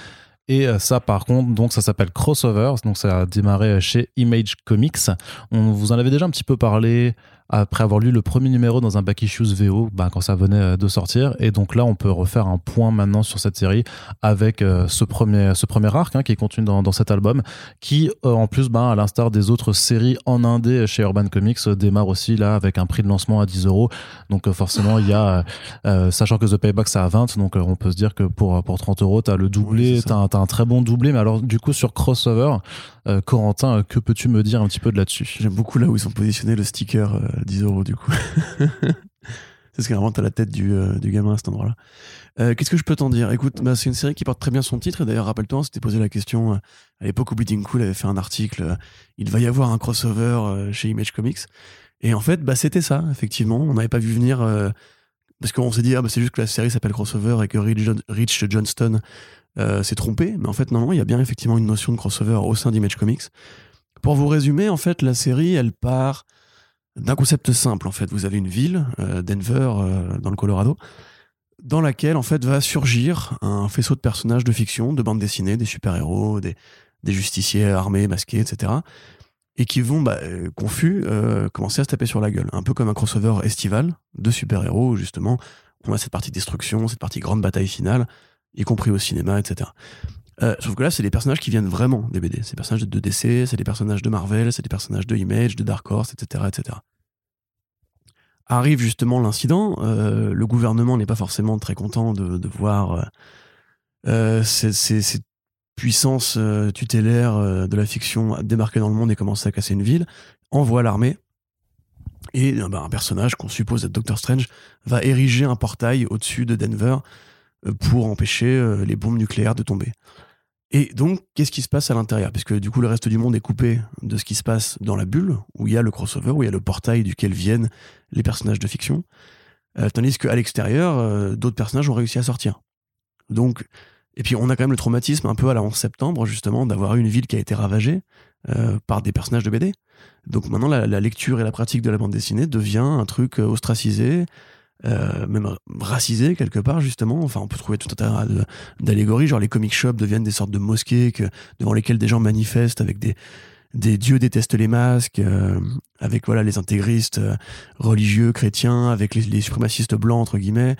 Et euh, ça, par contre, donc ça s'appelle Crossovers. Donc, ça a démarré chez Image Comics. On vous en avait déjà un petit peu parlé après avoir lu le premier numéro dans un Back Issues VO, bah, quand ça venait euh, de sortir. Et donc là, on peut refaire un point maintenant sur cette série avec euh, ce, premier, ce premier arc hein, qui est contenu dans, dans cet album, qui, euh, en plus, bah, à l'instar des autres séries en indé chez Urban Comics, euh, démarre aussi là avec un prix de lancement à 10 euros. Donc euh, forcément, il y a, sachant que The Payback c'est à 20, donc on peut se dire que pour, pour 30 euros, t'as le Oui, doublé, un, t'as un très bon doublé. Mais alors, du coup, sur Crossover, euh, Corentin, que peux-tu me dire un petit peu de là-dessus? J'aime beaucoup là où ils ont positionné le sticker euh, 10 euros du coup. c'est ce qui vraiment t'as la tête du, euh, du gamin à cet endroit-là. Euh, Qu'est-ce que je peux t'en dire? Écoute, bah, c'est une série qui porte très bien son titre. Et d'ailleurs, rappelle-toi, on s'était posé la question à l'époque où Bleeding Cool avait fait un article. il va y avoir un crossover chez Image Comics. Et en fait, bah, c'était ça, effectivement. On n'avait pas vu venir. parce qu'on s'est dit, ah, bah, c'est juste que la série s'appelle Crossover et que Rich, John- Rich Johnston euh, s'est trompé. Mais en fait, non, non, il y a bien effectivement une notion de crossover au sein d'Image Comics. Pour vous résumer, en fait, la série, elle part d'un concept simple. En fait, vous avez une ville, euh, Denver, euh, dans le Colorado, dans laquelle en fait va surgir un faisceau de personnages de fiction, de bandes dessinées, des super-héros, des, des justiciers armés, masqués, etc. Et qui vont, bah, euh, confus, commencer à se taper sur la gueule. Un peu comme un crossover estival de super-héros, justement, on a cette partie destruction, cette partie grande bataille finale, y compris au cinéma, etc. Euh, sauf que là, c'est des personnages qui viennent vraiment des BD. C'est des personnages de DC, c'est des personnages de Marvel, c'est des personnages de Image, de Dark Horse, etc. etc. Arrive justement l'incident, euh, le gouvernement n'est pas forcément très content de, voir euh, ces, ces- ces puissances tutélaires de la fiction débarquer dans le monde et commencer à casser une ville, envoie l'armée, et bah, un personnage qu'on suppose être Doctor Strange va ériger un portail au-dessus de Denver pour empêcher euh, les bombes nucléaires de tomber. Et donc, qu'est-ce qui se passe à l'intérieur? Puisque du coup, le reste du monde est coupé de ce qui se passe dans la bulle, où il y a le crossover, où il y a le portail duquel viennent les personnages de fiction. Euh, tandis qu'à l'extérieur, euh, d'autres personnages ont réussi à sortir. Donc, et puis on a quand même le traumatisme un peu à la 11 septembre, justement, d'avoir eu une ville qui a été ravagée euh, par des personnages de BD. Donc maintenant, la, lecture et la pratique de la bande dessinée devient un truc euh, ostracisé, euh, même racisé quelque part, justement. Enfin, on peut trouver tout un tas d'allégories, genre les comic shops deviennent des sortes de mosquées que, devant lesquelles des gens manifestent avec des, des dieux détestent les masques, euh, avec voilà les intégristes euh, religieux chrétiens, avec les, les suprémacistes blancs entre guillemets.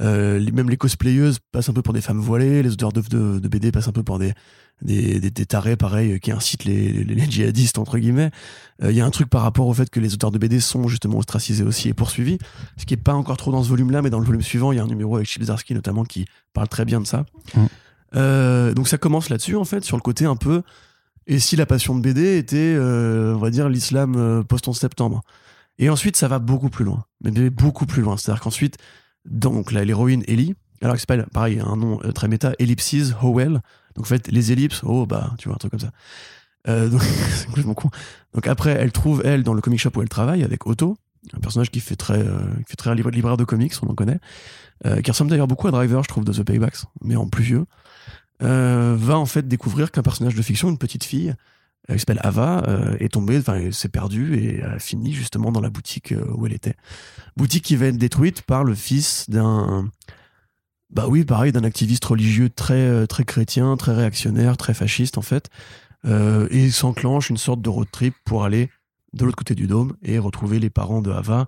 Euh, les- même les cosplayeuses passent un peu pour des femmes voilées, les auteurs de, de, de BD passent un peu pour des, des, des, des tarés pareil euh, qui incitent les, les, les djihadistes entre guillemets. Euh, Il y a un truc par rapport au fait que les auteurs de BD sont justement ostracisés aussi et poursuivis, ce qui est pas encore trop dans ce volume-là, mais dans le volume suivant, il y a un numéro avec Chip Zdarsky notamment qui parle très bien de ça. Mm. Euh, donc ça commence là-dessus en fait, sur le côté un peu. Et si la passion de BD était, on va dire, l'islam euh, post-11 septembre. Et ensuite, ça va beaucoup plus loin. Mais mais beaucoup plus loin. C'est-à-dire qu'ensuite, donc l'héroïne Ellie, alors elle s'appelle, pareil, un nom euh, très méta, Ellipses Howell. Donc en fait, les ellipses, oh bah, tu vois, un truc comme ça. Euh, donc c'est complètement con. Donc après, elle trouve, elle, dans le comic shop où elle travaille, avec Otto, un personnage qui fait très, euh, qui fait très libraire de comics, on en connaît, euh, qui ressemble d'ailleurs beaucoup à Driver, je trouve, de The Paybacks, mais en plus vieux, euh, va en fait découvrir qu'un personnage de fiction, une petite fille, qui s'appelle Ava, euh, est tombée, enfin, s'est perdue et a fini justement dans la boutique euh, où elle était. Boutique qui va être détruite par le fils d'un. Bah oui, pareil, d'un activiste religieux très, euh, très chrétien, très réactionnaire, très fasciste en fait. Euh, et s'enclenche une sorte de road trip pour aller de l'autre côté du dôme et retrouver les parents de Ava.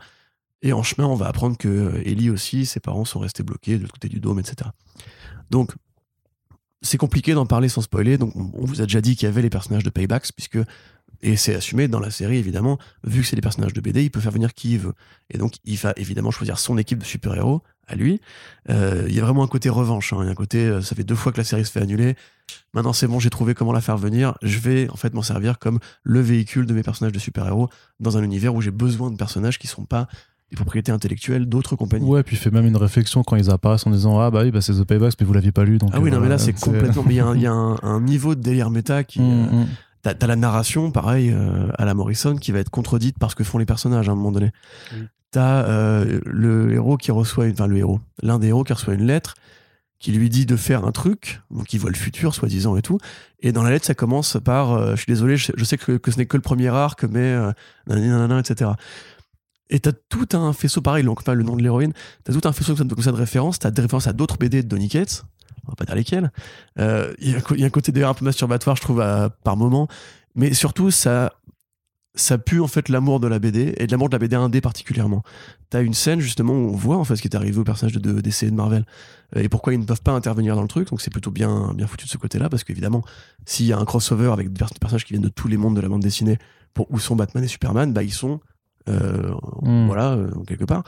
Et en chemin, on va apprendre que euh, Ellie aussi, ses parents sont restés bloqués de l'autre côté du dôme, etc. Donc, c'est compliqué d'en parler sans spoiler. Donc, on vous a déjà dit qu'il y avait les personnages de Paybacks, puisque, et c'est assumé dans la série, évidemment, vu que c'est des personnages de BD, il peut faire venir qui il veut. Et donc, il va évidemment choisir son équipe de super-héros à lui. Euh, Il y a vraiment un côté revanche. hein. Il y a un côté, euh, ça fait deux fois que la série se fait annuler. Maintenant, c'est bon, j'ai trouvé comment la faire venir. Je vais en fait m'en servir comme le véhicule de mes personnages de super-héros dans un univers où j'ai besoin de personnages qui sont pas les propriétés intellectuelles d'autres compagnies. Ouais, puis il fait même une réflexion quand ils apparaissent en disant Ah bah oui, bah c'est The Paybacks, mais vous l'aviez pas lu. Donc, Ah oui, euh, non, mais là, voilà, c'est complètement. Mais il y a, un, il y a un, un niveau de délire méta qui. Mm, euh, mm. T'as la narration, pareil, euh, à la Morrison, qui va être contredite par ce que font les personnages à un moment donné. Oui. T'as euh, le héros qui reçoit, une, enfin le héros, l'un des héros qui reçoit une lettre qui lui dit de faire un truc, donc il voit le futur, soi-disant et tout. Et dans la lettre, ça commence par euh, Je suis désolé, je, je sais que, que ce n'est que le premier arc, mais euh, nanana, etc. Et t'as tout un faisceau, pareil, donc, enfin, le nom de l'héroïne, t'as tout un faisceau comme ça, de références, t'as des références à d'autres BD de Donny Cates, on va pas dire lesquelles. Euh, Il y, a un co- il y a un côté d'ailleurs un peu masturbatoire, je trouve, à- par moment. Mais surtout, ça, ça pue en fait l'amour de la BD et de l'amour de la BD indé particulièrement. T'as une scène justement où on voit en fait ce qui est arrivé aux personnages de, de DC et de Marvel euh, et pourquoi ils ne peuvent pas intervenir dans le truc. Donc c'est plutôt bien, bien foutu de ce côté-là parce qu'évidemment, s'il y a un crossover avec des pers- personnages qui viennent de tous les mondes de la bande dessinée pour où sont Batman et Superman, bah ils sont euh, Mm. voilà euh, quelque part.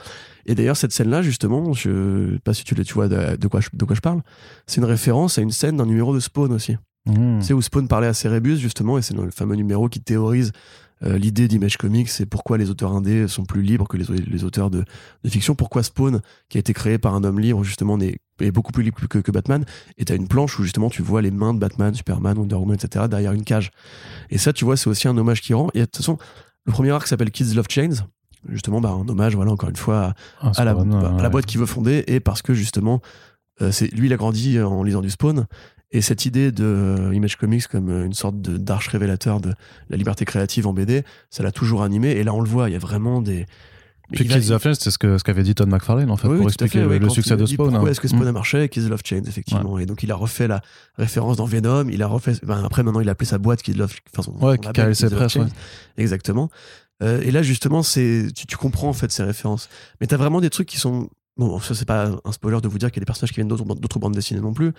Et d'ailleurs cette scène-là justement, je sais pas si tu, le- tu vois de, de quoi je, de quoi je parle, c'est une référence à une scène d'un numéro de Spawn aussi. Mm. Tu sais, où Spawn parlait à Cerebus, justement, et c'est le fameux numéro qui théorise euh, l'idée d'Image Comics et pourquoi les auteurs indés sont plus libres que les, les auteurs de, de fiction. Pourquoi Spawn, qui a été créé par un homme libre, justement, n'est- est beaucoup plus libre que, que Batman. Et t'as une planche où, justement, tu vois les mains de Batman, Superman, Wonder Woman, etc., derrière une cage. Et ça, tu vois, c'est aussi un hommage qui rend. Et de toute façon, le premier arc s'appelle Kids Love Chains. Justement, bah, un hommage, voilà, encore une fois, Ah, à la, à boîte qu'il veut fonder et parce que justement euh, c'est lui il a grandi en lisant du Spawn. Et cette idée de euh, Image Comics comme euh, une sorte de d'arche révélateur de la liberté créative en BD ça l'a toujours animé. Et là on le voit il y a vraiment des Puis il va- Kids of Flames, c'est ce que- ce qu'avait dit Todd McFarlane en fait, oui, pour oui, expliquer fait, ouais, le succès il de Spawn. Pourquoi hein. est-ce que Spawn Mm. a marché? Kids Love Chains, effectivement. Et donc, il a refait la référence dans Venom. Il a refait. ben, après, maintenant, il a appelé sa boîte Kids Love. Enfin, son- Ouais, son label, KLC Kids Love Press, Chains. ouais. Exactement. Euh, et là, justement, c'est tu, tu comprends en fait ces références. Mais t'as vraiment des trucs qui sont. Bon, ça, c'est pas un spoiler de vous dire qu'il y a des personnages qui viennent d'autres bandes dessinées non plus.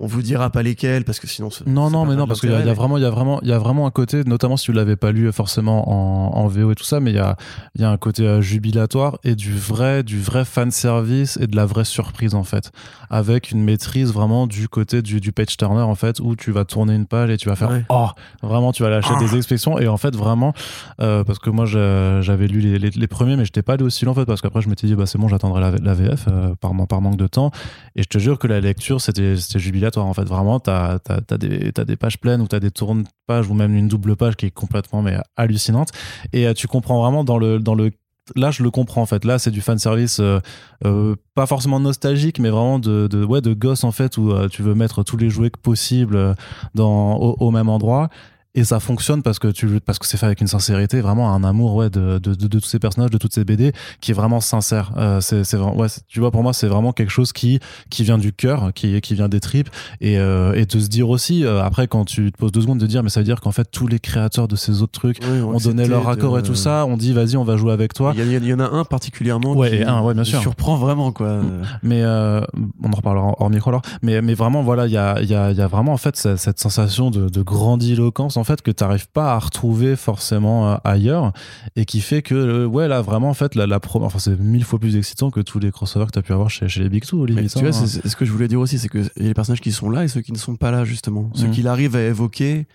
On vous dira pas lesquels parce que sinon. c'est- Non, c'est non, pas mais non, parce qu'il y, a- il y a d'intérêt, vraiment, il y a vraiment, il y a vraiment un côté, notamment si vous l'avez pas lu forcément en, en VO et tout ça, mais il y a, il y a un côté euh, jubilatoire et du vrai, du vrai fan service et de la vraie surprise en fait, avec une maîtrise vraiment du côté du, du page turner en fait, où tu vas tourner une page et tu vas faire Ouais. oh, vraiment, tu vas lâcher Ah. des expressions et en fait vraiment, euh, parce que moi je- j'avais lu les, les, les premiers, mais j'étais pas allé aussi loin en fait, parce qu'après je m'étais dit bah c'est bon, j'attendrai la, la VF euh, par, par manque de temps et je te jure que la lecture, c'était c'était jubilatoire en fait. Vraiment, t'as as, des, t'as des pages pleines ou t'as des tournes pages ou même une double page qui est complètement mais, hallucinante. Et euh, tu comprends vraiment dans le, dans le. Là, je le comprends en fait. Là, c'est du fan service, euh, euh, pas forcément nostalgique, mais vraiment de, de, ouais, de gosse en fait, où tu veux mettre tous les jouets possibles euh, dans, au même endroit. Et ça fonctionne parce que tu parce que c'est fait avec une sincérité vraiment un amour ouais de, de, de, tous ces personnages de toutes ces BD qui est vraiment sincère. Euh, c'est c'est ouais tu vois pour moi c'est vraiment quelque chose qui qui vient du cœur qui qui vient des tripes. Et euh, et de se dire aussi euh, après quand tu te poses deux secondes de dire mais ça veut dire qu'en fait tous les créateurs de ces autres trucs ont donné leur accord et tout ça on dit vas-y on va jouer avec toi. Il y, en a un particulièrement ouais, qui un, ouais, bien sûr. surprend vraiment quoi. Mais on en reparlera hors micro alors. Mais mais vraiment voilà il y a il y a il y a vraiment en fait cette, cette sensation de, de grandiloquence en fait que tu n'arrives pas à retrouver forcément euh, ailleurs et qui fait que euh, ouais là vraiment en fait la, la pro... enfin c'est mille fois plus excitant que tous les crossovers que tu as pu avoir chez, chez les Big Two limite, tu vois hein. c'est ce que je voulais dire aussi c'est que y a les personnages qui sont là et ceux qui ne sont pas là justement ceux mm. qu'il arrive à évoquer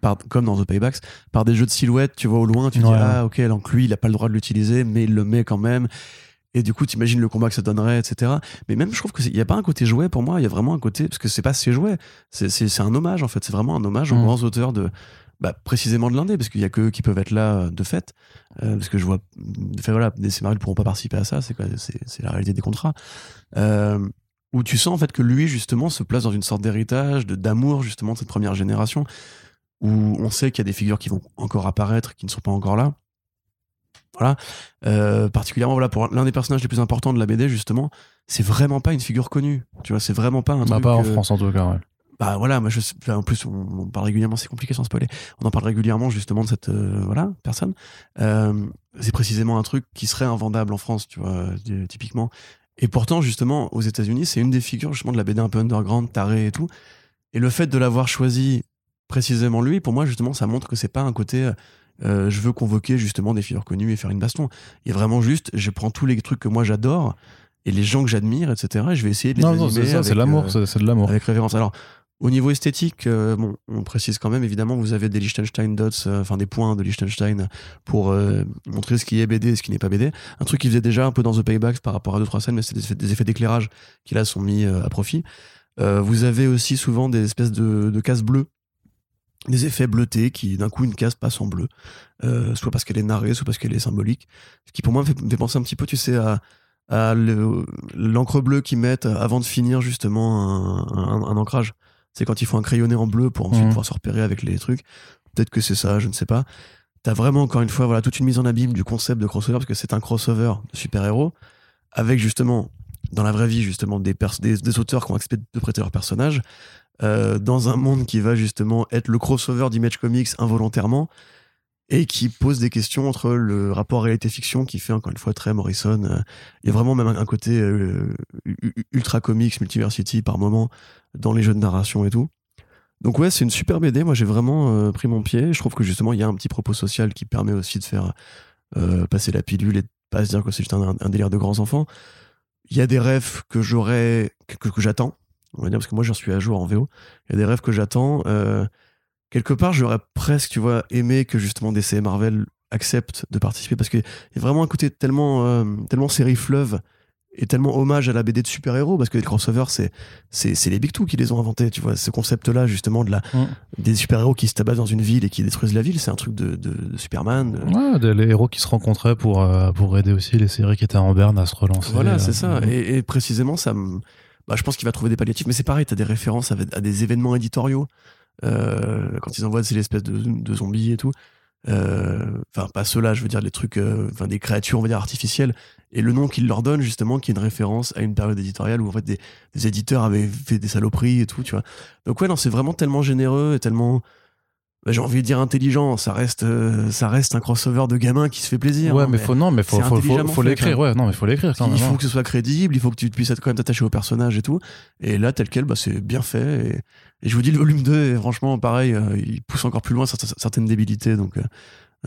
par, comme dans The Paybacks, par des jeux de silhouettes, tu vois au loin, tu dis ah ok donc lui il a pas le droit de l'utiliser mais il le met quand même et du coup, t'imagines le combat que ça donnerait, etc. Mais même, je trouve qu'il n'y a pas un côté jouet pour moi, il y a vraiment un côté, parce que c'est pas ses jouets, c'est un hommage en fait, c'est vraiment un hommage aux mm. grands auteurs de, bah, précisément de l'indé, parce qu'il y a que eux qui peuvent être là euh, de fait, euh, parce que je vois, fait, voilà, des scénarios ne pourront pas participer à ça, c'est c'est la réalité des contrats. Euh, où tu sens en fait que lui justement se place dans une sorte d'héritage, d'amour justement de cette première génération, où on sait qu'il y a des figures qui vont encore apparaître, qui ne sont pas encore là. Voilà. Euh, particulièrement voilà pour l'un des personnages les plus importants de la BD justement, c'est vraiment pas une figure connue. Tu vois, c'est vraiment pas un bah, truc. Pas en France en tout cas. Ouais. Bah voilà, moi je en plus on, parle régulièrement, c'est compliqué sans spoiler. On en parle régulièrement justement de cette euh, voilà personne. Euh, c'est précisément un truc qui serait invendable en France, tu vois, typiquement. Et pourtant justement aux États-Unis, c'est une des figures justement de la BD un peu underground, taré et tout. Et le fait de l'avoir choisi précisément lui, pour moi justement, ça montre que c'est pas un côté euh, je veux convoquer justement des figures connues et faire une baston. Il y a vraiment juste, je prends tous les trucs que moi j'adore et les gens que j'admire, etc. Et je vais essayer de les non, non, c'est ça, c'est l'amour, euh, c'est de l'amour. Avec référence. Alors, au niveau esthétique, euh, bon, on précise quand même, évidemment, vous avez des Liechtenstein dots, enfin des points de Liechtenstein pour montrer ce qui est BD et ce qui n'est pas BD. Un truc qui faisait déjà un peu dans The Paybacks par rapport à deux trois scènes, mais c'est des, effets d'éclairage qui là sont mis à profit. vous avez aussi souvent des espèces de, de cases bleues des effets bleutés qui d'un coup une case passe en bleu. Euh, soit parce qu'elle est narrée soit parce qu'elle est symbolique. Ce qui pour moi me fait, penser un petit peu tu sais à, à l'encre bleue qu'ils mettent avant de finir justement un, ancrage. C'est quand ils font un crayonné en bleu pour ensuite mmh. pouvoir se repérer avec les trucs. Peut-être que c'est ça je ne sais pas. T'as vraiment encore une fois voilà toute une mise en abîme du concept de crossover parce que c'est un crossover de super-héros avec justement dans la vraie vie justement des, des, des auteurs qui ont accepté de prêter leur personnage euh, dans un monde qui va justement être le crossover d'Image Comics involontairement et qui pose des questions entre le rapport réalité-fiction qui fait encore une fois très Morrison. Euh, il y a vraiment même un côté euh, ultra comics, multiversity par moment dans les jeux de narration et tout. Donc ouais, c'est une super BD. Moi, j'ai vraiment pris mon pied. Je trouve que justement, il y a un petit propos social qui permet aussi de faire passer la pilule et de pas se dire que c'est juste un, délire de grands enfants. Il y a des rêves que j'aurais, que j'attends on va dire, parce que moi j'en suis à jour en VO. Il y a des rêves que j'attends. Euh, quelque part, j'aurais presque, tu vois, aimé que justement DC et Marvel acceptent de participer parce qu'il y a vraiment un côté tellement, euh, tellement série fleuve et tellement hommage à la BD de super-héros parce que les crossovers c'est c'est les Big Two qui les ont inventés tu vois ce concept là justement de la mm. des super-héros qui se tabassent dans une ville et qui détruisent la ville c'est un truc de, de, Superman ouais les héros qui se rencontraient pour euh, pour aider aussi les séries qui étaient en berne à se relancer voilà c'est ça et, et, précisément ça me bah, je pense qu'il va trouver des palliatifs. Mais c'est pareil, tu as des références à, des événements éditoriaux. Euh, quand ils envoient l'espèce de, de zombies et tout. Euh, enfin, pas ceux-là, je veux dire les trucs, euh, enfin des créatures, on va dire artificielles. Et le nom qu'ils leur donnent, justement, qui est une référence à une période éditoriale où en fait des, des éditeurs avaient fait des saloperies et tout, tu vois. Donc ouais, non, c'est vraiment tellement généreux et tellement j'ai envie de dire intelligent, ça reste, euh, ça reste un crossover de gamin qui se fait plaisir. Ouais, hein, mais, faut non, mais faut, faut, faut, l'écrire. Ouais, non, mais faut l'écrire. Il faut hein. que ce soit crédible, il faut que tu puisses être quand même attaché au personnage et tout. Et là, tel quel, bah, c'est bien fait. Et, et, je vous dis, le volume 2, franchement, pareil, euh, il pousse encore plus loin certaines débilités. Donc, euh,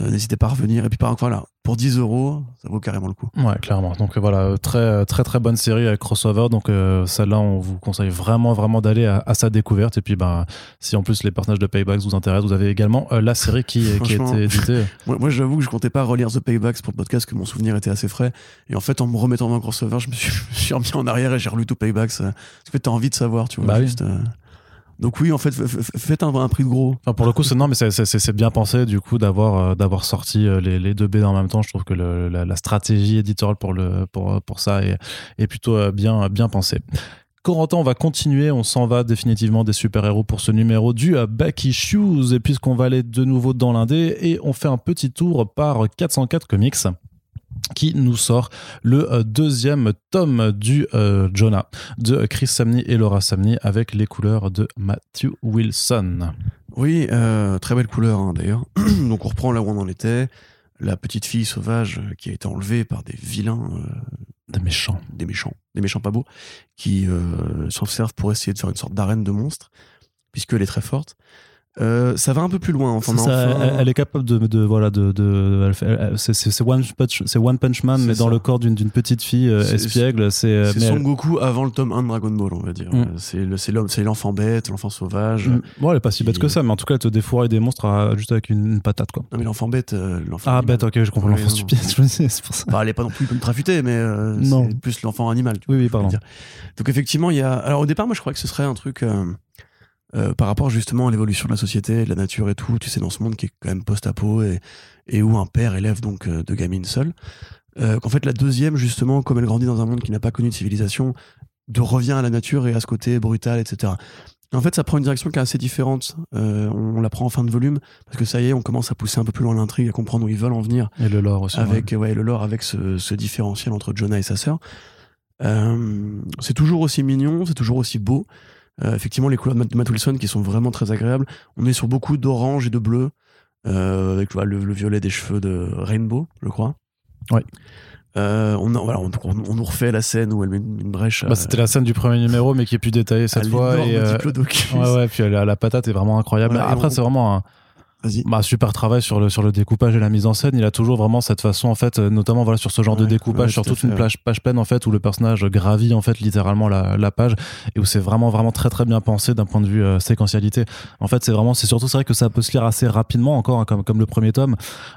euh, n'hésitez pas à revenir. Et puis par voilà, pour 10 euros, ça vaut carrément le coup. Ouais, clairement. Donc euh, voilà, très très très bonne série avec crossover. Donc euh, celle-là, on vous conseille vraiment vraiment d'aller à, sa découverte. Et puis bah, si en plus les personnages de Paybacks vous intéressent, vous avez également la série qui, qui a été éditée. moi, j'avoue que je comptais pas relire The Paybacks pour le podcast, que mon souvenir était assez frais. Et en fait, en me remettant dans crossover, je me suis, je suis remis en arrière et j'ai relu tout Paybacks. Parce que t'as envie de savoir, tu vois. Bah juste, donc oui, en fait, faites un, prix de gros. Pour le coup, c'est non, mais c'est bien pensé du coup d'avoir euh, sorti euh, les, deux B en même temps. Je trouve que la, stratégie éditoriale pour ça est, plutôt euh, bien bien pensée. Corentin, on va continuer, on s'en va définitivement des super-héros pour ce numéro du Back Issues, et puisqu'on va aller de nouveau dans l'indé, et on fait un petit tour par 404 Comics qui nous sort le euh, deuxième tome du euh, Jonah de Chris Samney et Laura Samney avec les couleurs de Matthew Wilson. Oui, euh, très belle couleur hein, d'ailleurs. Donc on reprend là où on en était. La petite fille sauvage qui a été enlevée par des vilains. des méchants. Des méchants. Des méchants pas beaux. Qui s'en servent pour essayer de faire une sorte d'arène de monstres, puisqu'elle est très forte. Euh, ça va un peu plus loin. Enfin, elle, est capable de, voilà de, de c'est one punch c'est one punch man mais dans le corps d'une petite fille euh, espiègle. C'est euh, Son Goku avant le tome 1 de Dragon Ball, on va dire. Mm. C'est l'homme, c'est l'enfant bête, l'enfant sauvage. Mm. Bon, elle est pas si bête que ça, mais en tout cas, elle te défouraille des monstres juste avec une, patate quoi. Non mais l'enfant bête, l'enfant. Ah bête, ok, je comprends l'enfant stupide. c'est pour ça. Bah, elle est pas non plus ultra futée, mais c'est plus l'enfant animal. oui, oui, pardon. Donc effectivement, il y a. Alors au départ, moi, je crois que ce serait un truc. Euh, par rapport justement à l'évolution de la société, de la nature et tout, tu sais, dans ce monde qui est quand même post-apo et, et où un père élève donc euh, deux gamines seules, euh, qu'en fait la deuxième, justement, comme elle grandit dans un monde qui n'a pas connu de civilisation, de revient à la nature et à ce côté brutal, etc. En fait, ça prend une direction qui est assez différente. on, la prend en fin de volume parce que ça y est, on commence à pousser un peu plus loin l'intrigue, à comprendre où ils veulent en venir. Et le lore aussi. Avec ouais, le lore avec ce, ce différentiel entre Jonah et sa sœur. c'est toujours aussi mignon, c'est toujours aussi beau. Euh, effectivement, les couleurs de Matt Wilson qui sont vraiment très agréables. On est sur beaucoup d'orange et de bleu, euh, avec le, violet des cheveux de Rainbow, je crois. Oui. Euh, on, voilà, on, nous refait la scène où elle met une, brèche. Bah, C'était la scène du premier numéro, mais qui est plus détaillée cette fois. Et, ouais, ouais, puis la, la, patate est vraiment incroyable. Après, c'est vraiment un bah, super travail sur le, sur le découpage et la mise en scène. Il a toujours vraiment cette façon, en fait, euh, notamment voilà, sur ce genre de découpage, sur toute une page, page peine, en fait, où le personnage gravit, en fait, littéralement la, la page et où c'est vraiment, vraiment très, très bien pensé d'un point de vue euh, séquentialité. En fait, c'est vraiment, c'est surtout, c'est vrai que ça peut se lire assez rapidement encore, hein, comme, comme le premier tome,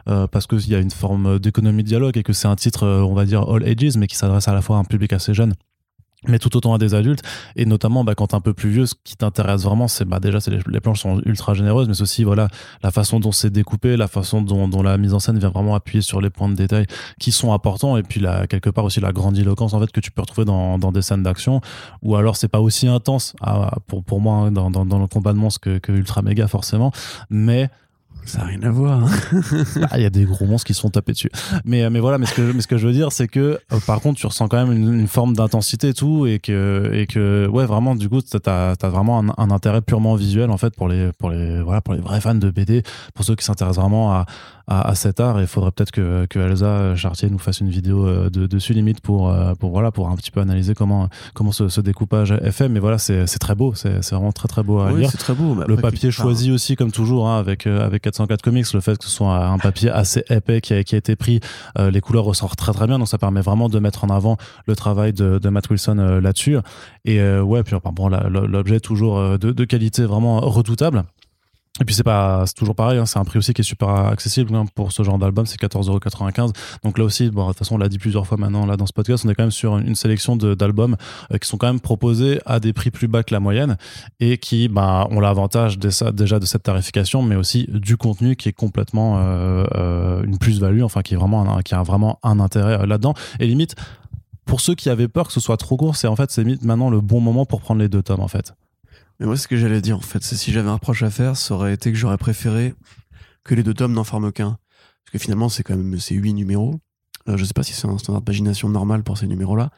euh, parce qu'il y a une forme d'économie de dialogue et que c'est un titre, on va dire, all ages, mais qui s'adresse à la fois à un public assez jeune mais tout autant à des adultes. Et notamment bah, quand t'es un peu plus vieux ce qui t'intéresse vraiment c'est bah déjà c'est les, planches sont ultra généreuses mais c'est aussi voilà la façon dont c'est découpé la façon dont, dont, la mise en scène vient vraiment appuyer sur les points de détail qui sont importants et puis là quelque part aussi la grandiloquence en fait que tu peux retrouver dans, dans des scènes d'action. Ou alors c'est pas aussi intense pour pour moi hein, dans, dans, dans, le combat de monstres que, que ultra méga forcément. Mais ça n'a rien à voir. Hein. Ah, il y a des gros monstres qui se sont tapés dessus. Mais, euh, mais voilà, mais ce, que, mais ce que je veux dire, c'est que euh, par contre, tu ressens quand même une, forme d'intensité et tout, et que, et que, ouais, vraiment, du coup, tu as, vraiment un, intérêt purement visuel, en fait, pour les, pour, les, voilà, pour les vrais fans de BD, pour ceux qui s'intéressent vraiment à, à, cet art. Et il faudrait peut-être que, que, Elsa Chartier nous fasse une vidéo euh, de, dessus, limite, pour, pour, voilà, pour un petit peu analyser comment, comment ce, découpage est fait. Mais voilà, c'est très beau, c'est vraiment très, très beau à lire. c'est très beau. Le papier choisi aussi, comme toujours, hein, avec, avec 404 Comics, le fait que ce soit un papier assez épais qui a, qui a été pris, euh, les couleurs ressortent très très bien, donc ça permet vraiment de mettre en avant le travail de, de Matt Wilson euh, là-dessus. Et euh, ouais, puis bon, l'objet toujours de, de qualité vraiment redoutable. Et puis c'est pas c'est toujours pareil, hein, c'est un prix aussi qui est super accessible hein, pour ce genre d'album, c'est 14,95€. Donc là aussi, bon, de toute façon on l'a dit plusieurs fois maintenant là dans ce podcast, on est quand même sur une sélection d'albums euh, qui sont quand même proposés à des prix plus bas que la moyenne et qui bah, ont l'avantage déjà de cette tarification, mais aussi du contenu qui est complètement euh, euh, une plus-value, enfin qui est vraiment qui a vraiment un intérêt là-dedans. Et limite, pour ceux qui avaient peur que ce soit trop court, c'est en fait c'est maintenant le bon moment pour prendre les deux tomes en fait. Mais moi, ce que j'allais dire, en fait, c'est si j'avais un reproche à faire, ça aurait été que j'aurais préféré que les deux tomes n'en forment qu'un. Parce que finalement, c'est quand même ces huit numéros. Euh, je sais pas si c'est un standard de pagination normal pour ces numéros-là.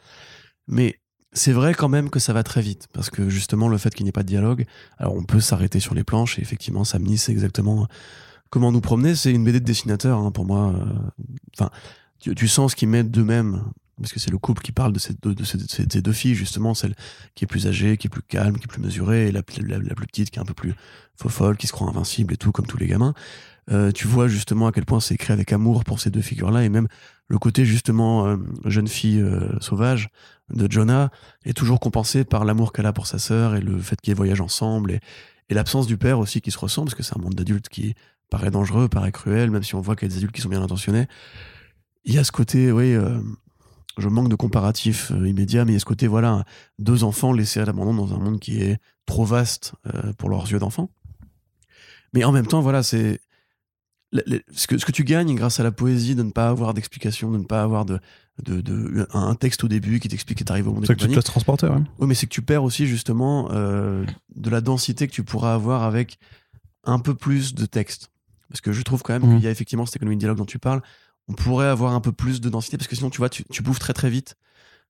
Mais c'est vrai quand même que ça va très vite. Parce que justement, le fait qu'il n'y ait pas de dialogue, alors on peut s'arrêter sur les planches et effectivement, Samni, c'est exactement comment nous promener. C'est une BD de dessinateur, hein, pour moi. Euh, enfin, tu, sens ce qu'ils mettent d'eux-mêmes parce que c'est le couple qui parle de, ces deux, filles, justement, celle qui est plus âgée, qui est plus calme, qui est plus mesurée, et la, plus petite qui est un peu plus folle, qui se croit invincible et tout, comme tous les gamins. Euh, tu vois justement à quel point c'est écrit avec amour pour ces deux figures-là, et même le côté justement euh, jeune fille euh, sauvage de Jonah est toujours compensé par l'amour qu'elle a pour sa sœur et le fait qu'ils voyagent ensemble, et, et l'absence du père aussi qui se ressent, parce que c'est un monde d'adultes qui paraît dangereux, paraît cruel, même si on voit qu'il y a des adultes qui sont bien intentionnés. Il y a ce côté, oui, je manque de comparatif euh, immédiat, mais il y a ce côté, voilà, deux enfants laissés à l'abandon dans un monde qui est trop vaste euh, pour leurs yeux d'enfants. Mais en même temps, voilà, c'est ce, que, ce que tu gagnes grâce à la poésie de ne pas avoir d'explication, de ne pas avoir de, de, de- un texte au début qui t'explique que t'arrives au monde C'est que tu te laisses transporter, ouais. Oui, mais c'est que tu perds aussi justement euh, de la densité que tu pourras avoir avec un peu plus de texte. Parce que je trouve quand même Mhm. qu'il y a effectivement cette économie de dialogue dont tu parles. On pourrait avoir un peu plus de densité parce que sinon, tu vois, tu, tu bouffes très très vite.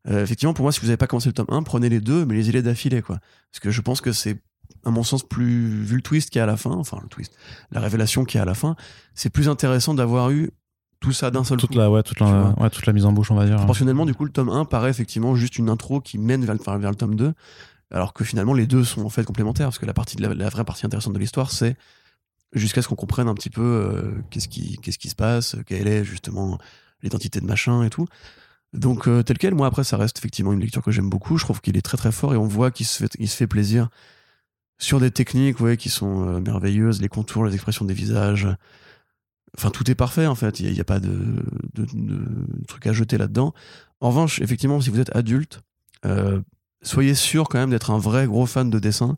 Euh, effectivement, pour moi, si vous n'avez pas commencé le tome 1, prenez les deux, mais les les d'affilée, quoi. Parce que je pense que c'est, à mon sens, plus, vu le twist qu'il y a à la fin, enfin, le twist, la révélation qu'il y a à la fin, c'est plus intéressant d'avoir eu tout ça d'un seul Toute coup. la, ouais, toute la, ouais, toute la mise en bouche, on va dire. Proportionnellement, du coup, le tome 1 paraît effectivement juste une intro qui mène vers, le- vers, vers le tome 2, alors que finalement, les deux sont en fait complémentaires, parce que la, partie de la, la vraie partie intéressante de l'histoire, c'est jusqu'à ce qu'on comprenne un petit peu euh, qu'est-ce qui, qu'est-ce qui se passe, quelle est justement l'identité de machin et tout. Donc, euh, tel quel, moi, après, ça reste effectivement une lecture que j'aime beaucoup. Je trouve qu'il est très très fort et on voit qu'il se fait, il se fait plaisir sur des techniques ouais, qui sont euh, merveilleuses, les contours, les expressions des visages. Enfin, tout est parfait en fait. Il n'y a, pas de, de, truc à jeter là-dedans. En revanche, effectivement, si vous êtes adulte, soyez sûr quand même d'être un vrai gros fan de dessin.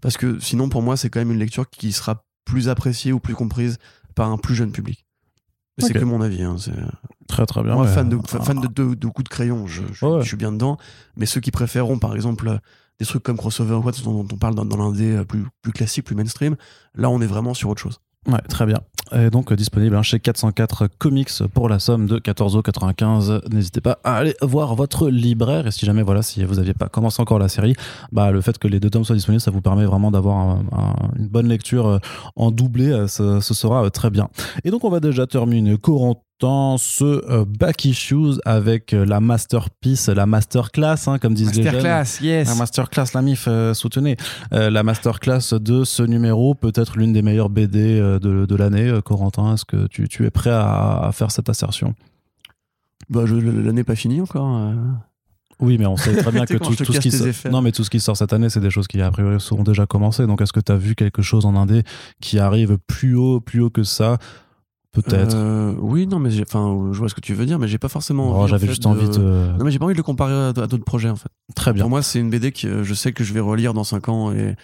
Parce que sinon, pour moi, c'est quand même une lecture qui sera plus appréciée ou plus comprise par un plus jeune public. C'est que mon avis. hein, Très très bien. moi, fan de, fa- fan de, de, de coups de crayon, je, je, Ouais. je suis bien dedans. Mais ceux qui préféreront, par exemple, euh, des trucs comme Crossover ou quoi, dont, dont on parle dans, dans l'indé euh, plus, plus classique, plus mainstream, là, on est vraiment sur autre chose. Ouais, très bien. Et donc disponible hein, chez 404 Comics pour la somme de 14,95€. N'hésitez pas à aller voir votre libraire. Et si jamais, voilà, si vous n'aviez pas commencé encore la série, bah, le fait que les deux tomes soient disponibles, ça vous permet vraiment d'avoir un- un- une bonne lecture euh, en doublé. euh, Ce, ce sera euh, très bien. Et donc, on va déjà terminer Corentin ce euh, Back Issues avec euh, la masterpiece, la masterclass, hein, comme disent les jeunes. Masterclass, yes. La masterclass, la MIF, euh, soutenez. Euh, la masterclass de ce numéro, peut-être l'une des meilleures BD euh, de, de l'année. Euh, Corentin, est-ce que tu, tu es prêt à, à faire cette assertion? Bah, l'année n'est pas finie encore. euh. Oui, mais on sait très bien que tout, ce qui sort... effets. non, mais tout ce qui sort cette année, c'est des choses qui a priori seront déjà commencées. Donc, est-ce que tu as vu quelque chose en indé qui arrive plus haut, plus haut que ça? Peut-être. Euh, oui, non, mais enfin, je vois ce que tu veux dire, mais j'ai pas forcément. Oh, en J'avais fait, juste envie de. Non, mais j'ai pas envie de le comparer à, à d'autres projets en fait. Très bien. Pour moi, c'est une BD que je sais que je vais relire dans 5 ans et,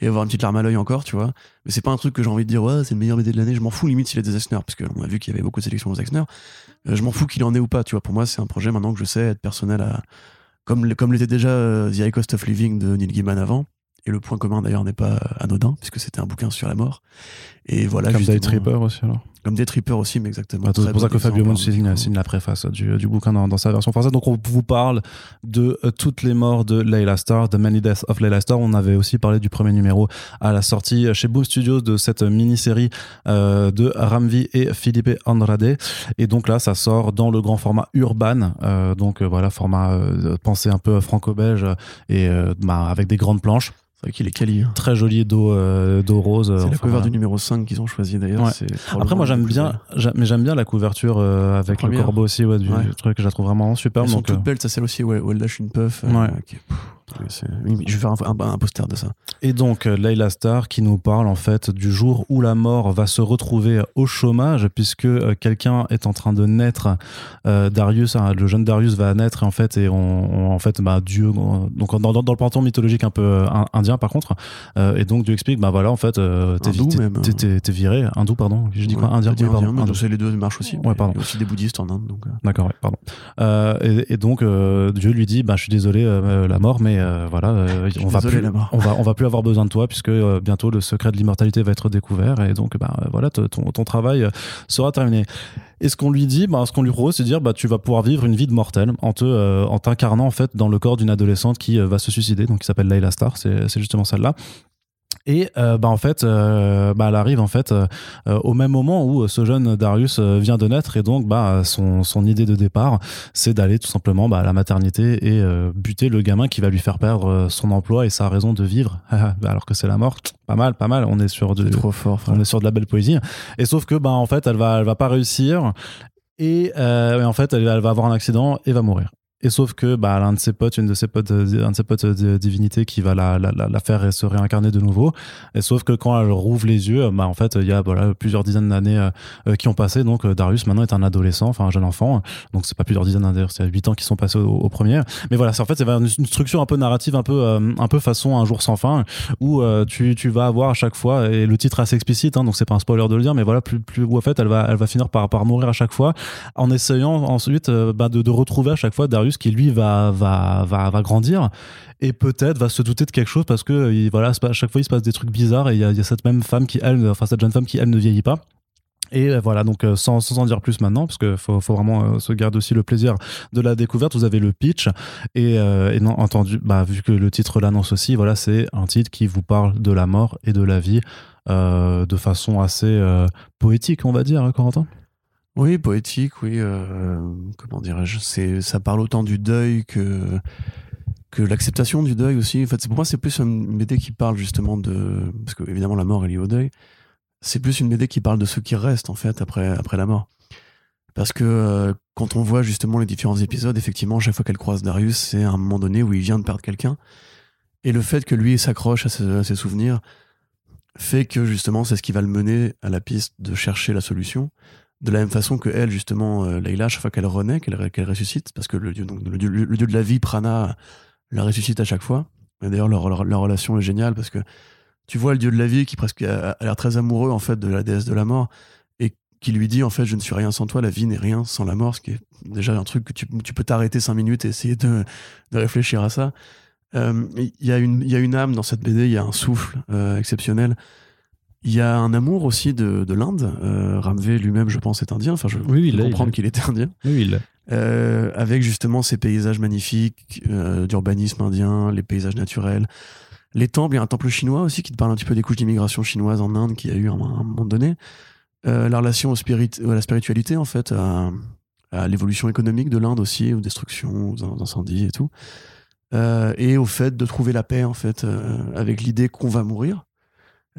et avoir une petite larme à l'œil encore, tu vois. Mais c'est pas un truc que j'ai envie de dire, ouais, c'est le meilleur BD de l'année. Je m'en fous limite s'il est des Eisner, parce qu'on a vu qu'il y avait beaucoup de sélections aux Eisner. Euh, je m'en fous qu'il en ait ou pas, tu vois. Pour moi, c'est un projet maintenant que je sais être personnel à. Comme, comme l'était déjà euh, The High Cost of Living de Neil Gaiman avant. Et le point commun d'ailleurs n'est pas anodin, puisque c'était un bouquin sur la mort. Et voilà. Comme Day justement, Tripper aussi, alors. Comme Day Tripper aussi, mais exactement. Bah, c'est pour ça que Fabio exemple, Mon hein, signe, la préface du, du bouquin dans, dans sa version française. Donc on vous parle de euh, toutes les morts de Layla Starr, The Many Deaths of Layla Starr. On avait aussi parlé du premier numéro à la sortie chez Boom Studios de cette mini-série euh, de Ramvi et Felipe Andrade. Et donc là, ça sort dans le grand format urban. Euh, donc euh, voilà, format euh, pensé un peu franco-belge et euh, bah, avec des grandes planches. Qu'il est quali. hein. Très joli dos, euh, dos rose. C'est la Enfin, voilà. du numéro 5 qu'ils ont choisi d'ailleurs. Ouais. Après, moi, j'aime la bien, mais j'aime bien la couverture euh, avec le Première. corbeau aussi, ouais, du, Ouais. truc. Je la trouve vraiment superbe. Elles sont donc, euh, toutes belles, ça celle aussi, ouais, où elle lâche une puff. euh, Ouais. Je vais faire un, un- un poster de ça. Et donc, euh, Layla Starr qui nous parle en fait du jour où la mort va se retrouver au chômage, puisque euh, quelqu'un est en train de naître. Euh, Darius, hein, le jeune Darius va naître en fait, et on, on- en fait, bah, Dieu, donc dans, dans, dans le panthéon mythologique un peu in- indien par contre, euh, et donc Dieu explique, bah voilà, en fait, euh, t'es viré, hindou, pardon, je dis quoi, indien, oui, pardon, sais, les deux marchent aussi. Ouais, mais pardon. Il y a aussi des bouddhistes en Inde. Donc, D'accord, ouais, pardon. Et, et donc Dieu lui dit, bah je suis désolé la mort, mais euh, voilà, euh, on va plus, on va, on va plus avoir besoin de toi puisque euh, bientôt le secret de l'immortalité va être découvert et donc bah voilà, ton, ton travail sera terminé. Et ce qu'on lui dit, bah, ce qu'on lui propose, c'est de dire, bah tu vas pouvoir vivre une vie de mortel en te, euh, en t'incarnant en fait dans le corps d'une adolescente qui euh, va se suicider, donc qui s'appelle Layla c'est c'est justement celle-là. Et euh, bah en fait, euh, bah elle arrive en fait euh, euh, au même moment où ce jeune Darius vient de naître et donc bah son, son idée de départ, c'est d'aller tout simplement bah, à la maternité et buter le gamin qui va lui faire perdre son emploi et sa raison de vivre, alors que c'est la mort. Pas mal, pas mal. On est sur de, trop fort. on est sur de la belle poésie. Et sauf que bah en fait, elle va, elle va pas réussir et, euh, et en fait, elle, elle va avoir un accident et va mourir. Et sauf que bah, l'un de ses potes, une de ses potes, euh, un de ses potes euh, de divinité qui va la, la, la faire se réincarner de nouveau. Et sauf que quand elle rouvre les yeux, bah, en fait, il y a voilà, plusieurs dizaines d'années euh, qui ont passé. Donc Darius maintenant est un adolescent, enfin un jeune enfant. Donc c'est pas plusieurs dizaines d'années, c'est huit ans qui sont passés au, premier. Mais voilà, c'est en fait c'est une structure un peu narrative, un peu un peu façon un jour sans fin, où tu, tu vas avoir à chaque fois et le titre est assez explicite, hein, donc c'est pas un spoiler de le dire, mais voilà plus plus où en fait elle va elle va finir par par mourir à chaque fois en essayant ensuite bah, de, de retrouver à chaque fois Darius qui lui va, va, va, va grandir et peut-être va se douter de quelque chose parce que voilà, à chaque fois il se passe des trucs bizarres et il y, a cette même femme qui, elle, enfin cette jeune femme qui, elle, ne vieillit pas. Et euh, voilà, donc euh, sans, sans en dire plus maintenant, parce qu'il faut, faut, vraiment euh, se garder aussi le plaisir de la découverte, vous avez le pitch. Et, non, entendu, bah, vu que le titre l'annonce aussi, voilà, c'est un titre qui vous parle de la mort et de la vie de façon assez poétique, on va dire, hein, Corentin? Oui, poétique, oui. Euh, comment dirais-je C'est, ça parle autant du deuil que l'acceptation du deuil aussi. Fait, pour moi, c'est plus une BD qui parle justement de parce que évidemment la mort est liée au deuil. C'est plus une BD qui parle de ce qui reste en fait après la mort. Parce que euh, quand on voit justement les différents épisodes, effectivement, chaque fois qu'elle croise Darius, c'est un moment donné où il vient de perdre quelqu'un. Et le fait que lui s'accroche à, ses souvenirs fait que justement, c'est ce qui va le mener à la piste de chercher la solution de la même façon que elle, justement, euh, Leila, chaque fois qu'elle renaît, qu'elle ressuscite, parce que le dieu, donc, le, dieu, de la vie, Prana, la ressuscite à chaque fois. D'ailleurs, leur, leur, relation est géniale parce que tu vois le dieu de la vie qui presque a, l'air très amoureux en fait de la déesse de la mort et qui lui dit en fait je ne suis rien sans toi, la vie n'est rien sans la mort, ce qui est déjà un truc que tu, tu peux t'arrêter cinq minutes et essayer de, de réfléchir à ça. Euh, il y, a une, y a une âme dans cette BD, il y a un souffle euh, exceptionnel. Il y a un amour aussi de, de l'Inde. Euh, Ramvé lui-même, je pense, est indien. Enfin, je oui, il comprendre qu'il était indien. Oui, il euh, avec justement ces paysages magnifiques euh, d'urbanisme indien, les paysages naturels, les temples. Il y a un temple chinois aussi qui te parle un petit peu des couches d'immigration chinoise en Inde qui a eu à un, moment donné. Euh, la relation au spirit, à la spiritualité, en fait, à, à l'évolution économique de l'Inde aussi, aux destructions, aux incendies et tout. Euh, et au fait de trouver la paix, en fait, euh, avec l'idée qu'on va mourir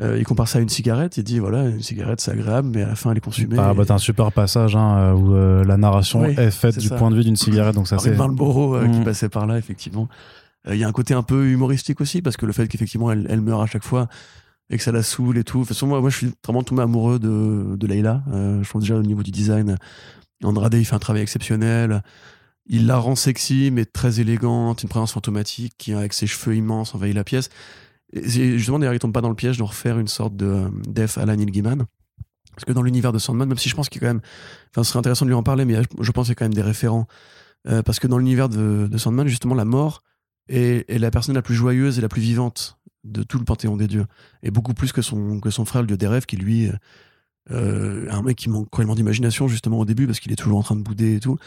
euh, il compare ça à une cigarette. Il dit voilà, une cigarette c'est agréable, mais à la fin elle est consumée. Ah, bah, t'as un super passage hein, euh, où euh, la narration est faite du point de vue d'une cigarette. Donc ça c'est. Marlboro qui mm. passait par là, effectivement. Il y a un côté un peu humoristique aussi, parce que le fait qu'effectivement elle, elle, meurt à chaque fois et que ça la saoule et tout. De toute façon, moi, moi je suis vraiment tombé amoureux de, de Leila. je pense déjà au niveau du design. Andrade, il fait un travail exceptionnel. Il la rend sexy, mais très élégante, une présence fantomatique qui, avec ses cheveux immenses, envahit la pièce. Justement, d'ailleurs, il tombe pas dans le piège de refaire une sorte de euh, def à la Neil Gaiman. Parce que dans l'univers de Sandman, même si je pense qu'il quand même. Enfin, ce serait intéressant de lui en parler, mais je pense qu'il y a quand même des référents. Euh, parce que dans l'univers de, Sandman, justement, la mort est, la personne la plus joyeuse et la plus vivante de tout le panthéon des dieux. Et beaucoup plus que son, que son frère, le dieu des rêves, qui lui. Euh, un mec qui manque cruellement d'imagination, justement, au début, parce qu'il est toujours en train de bouder et tout.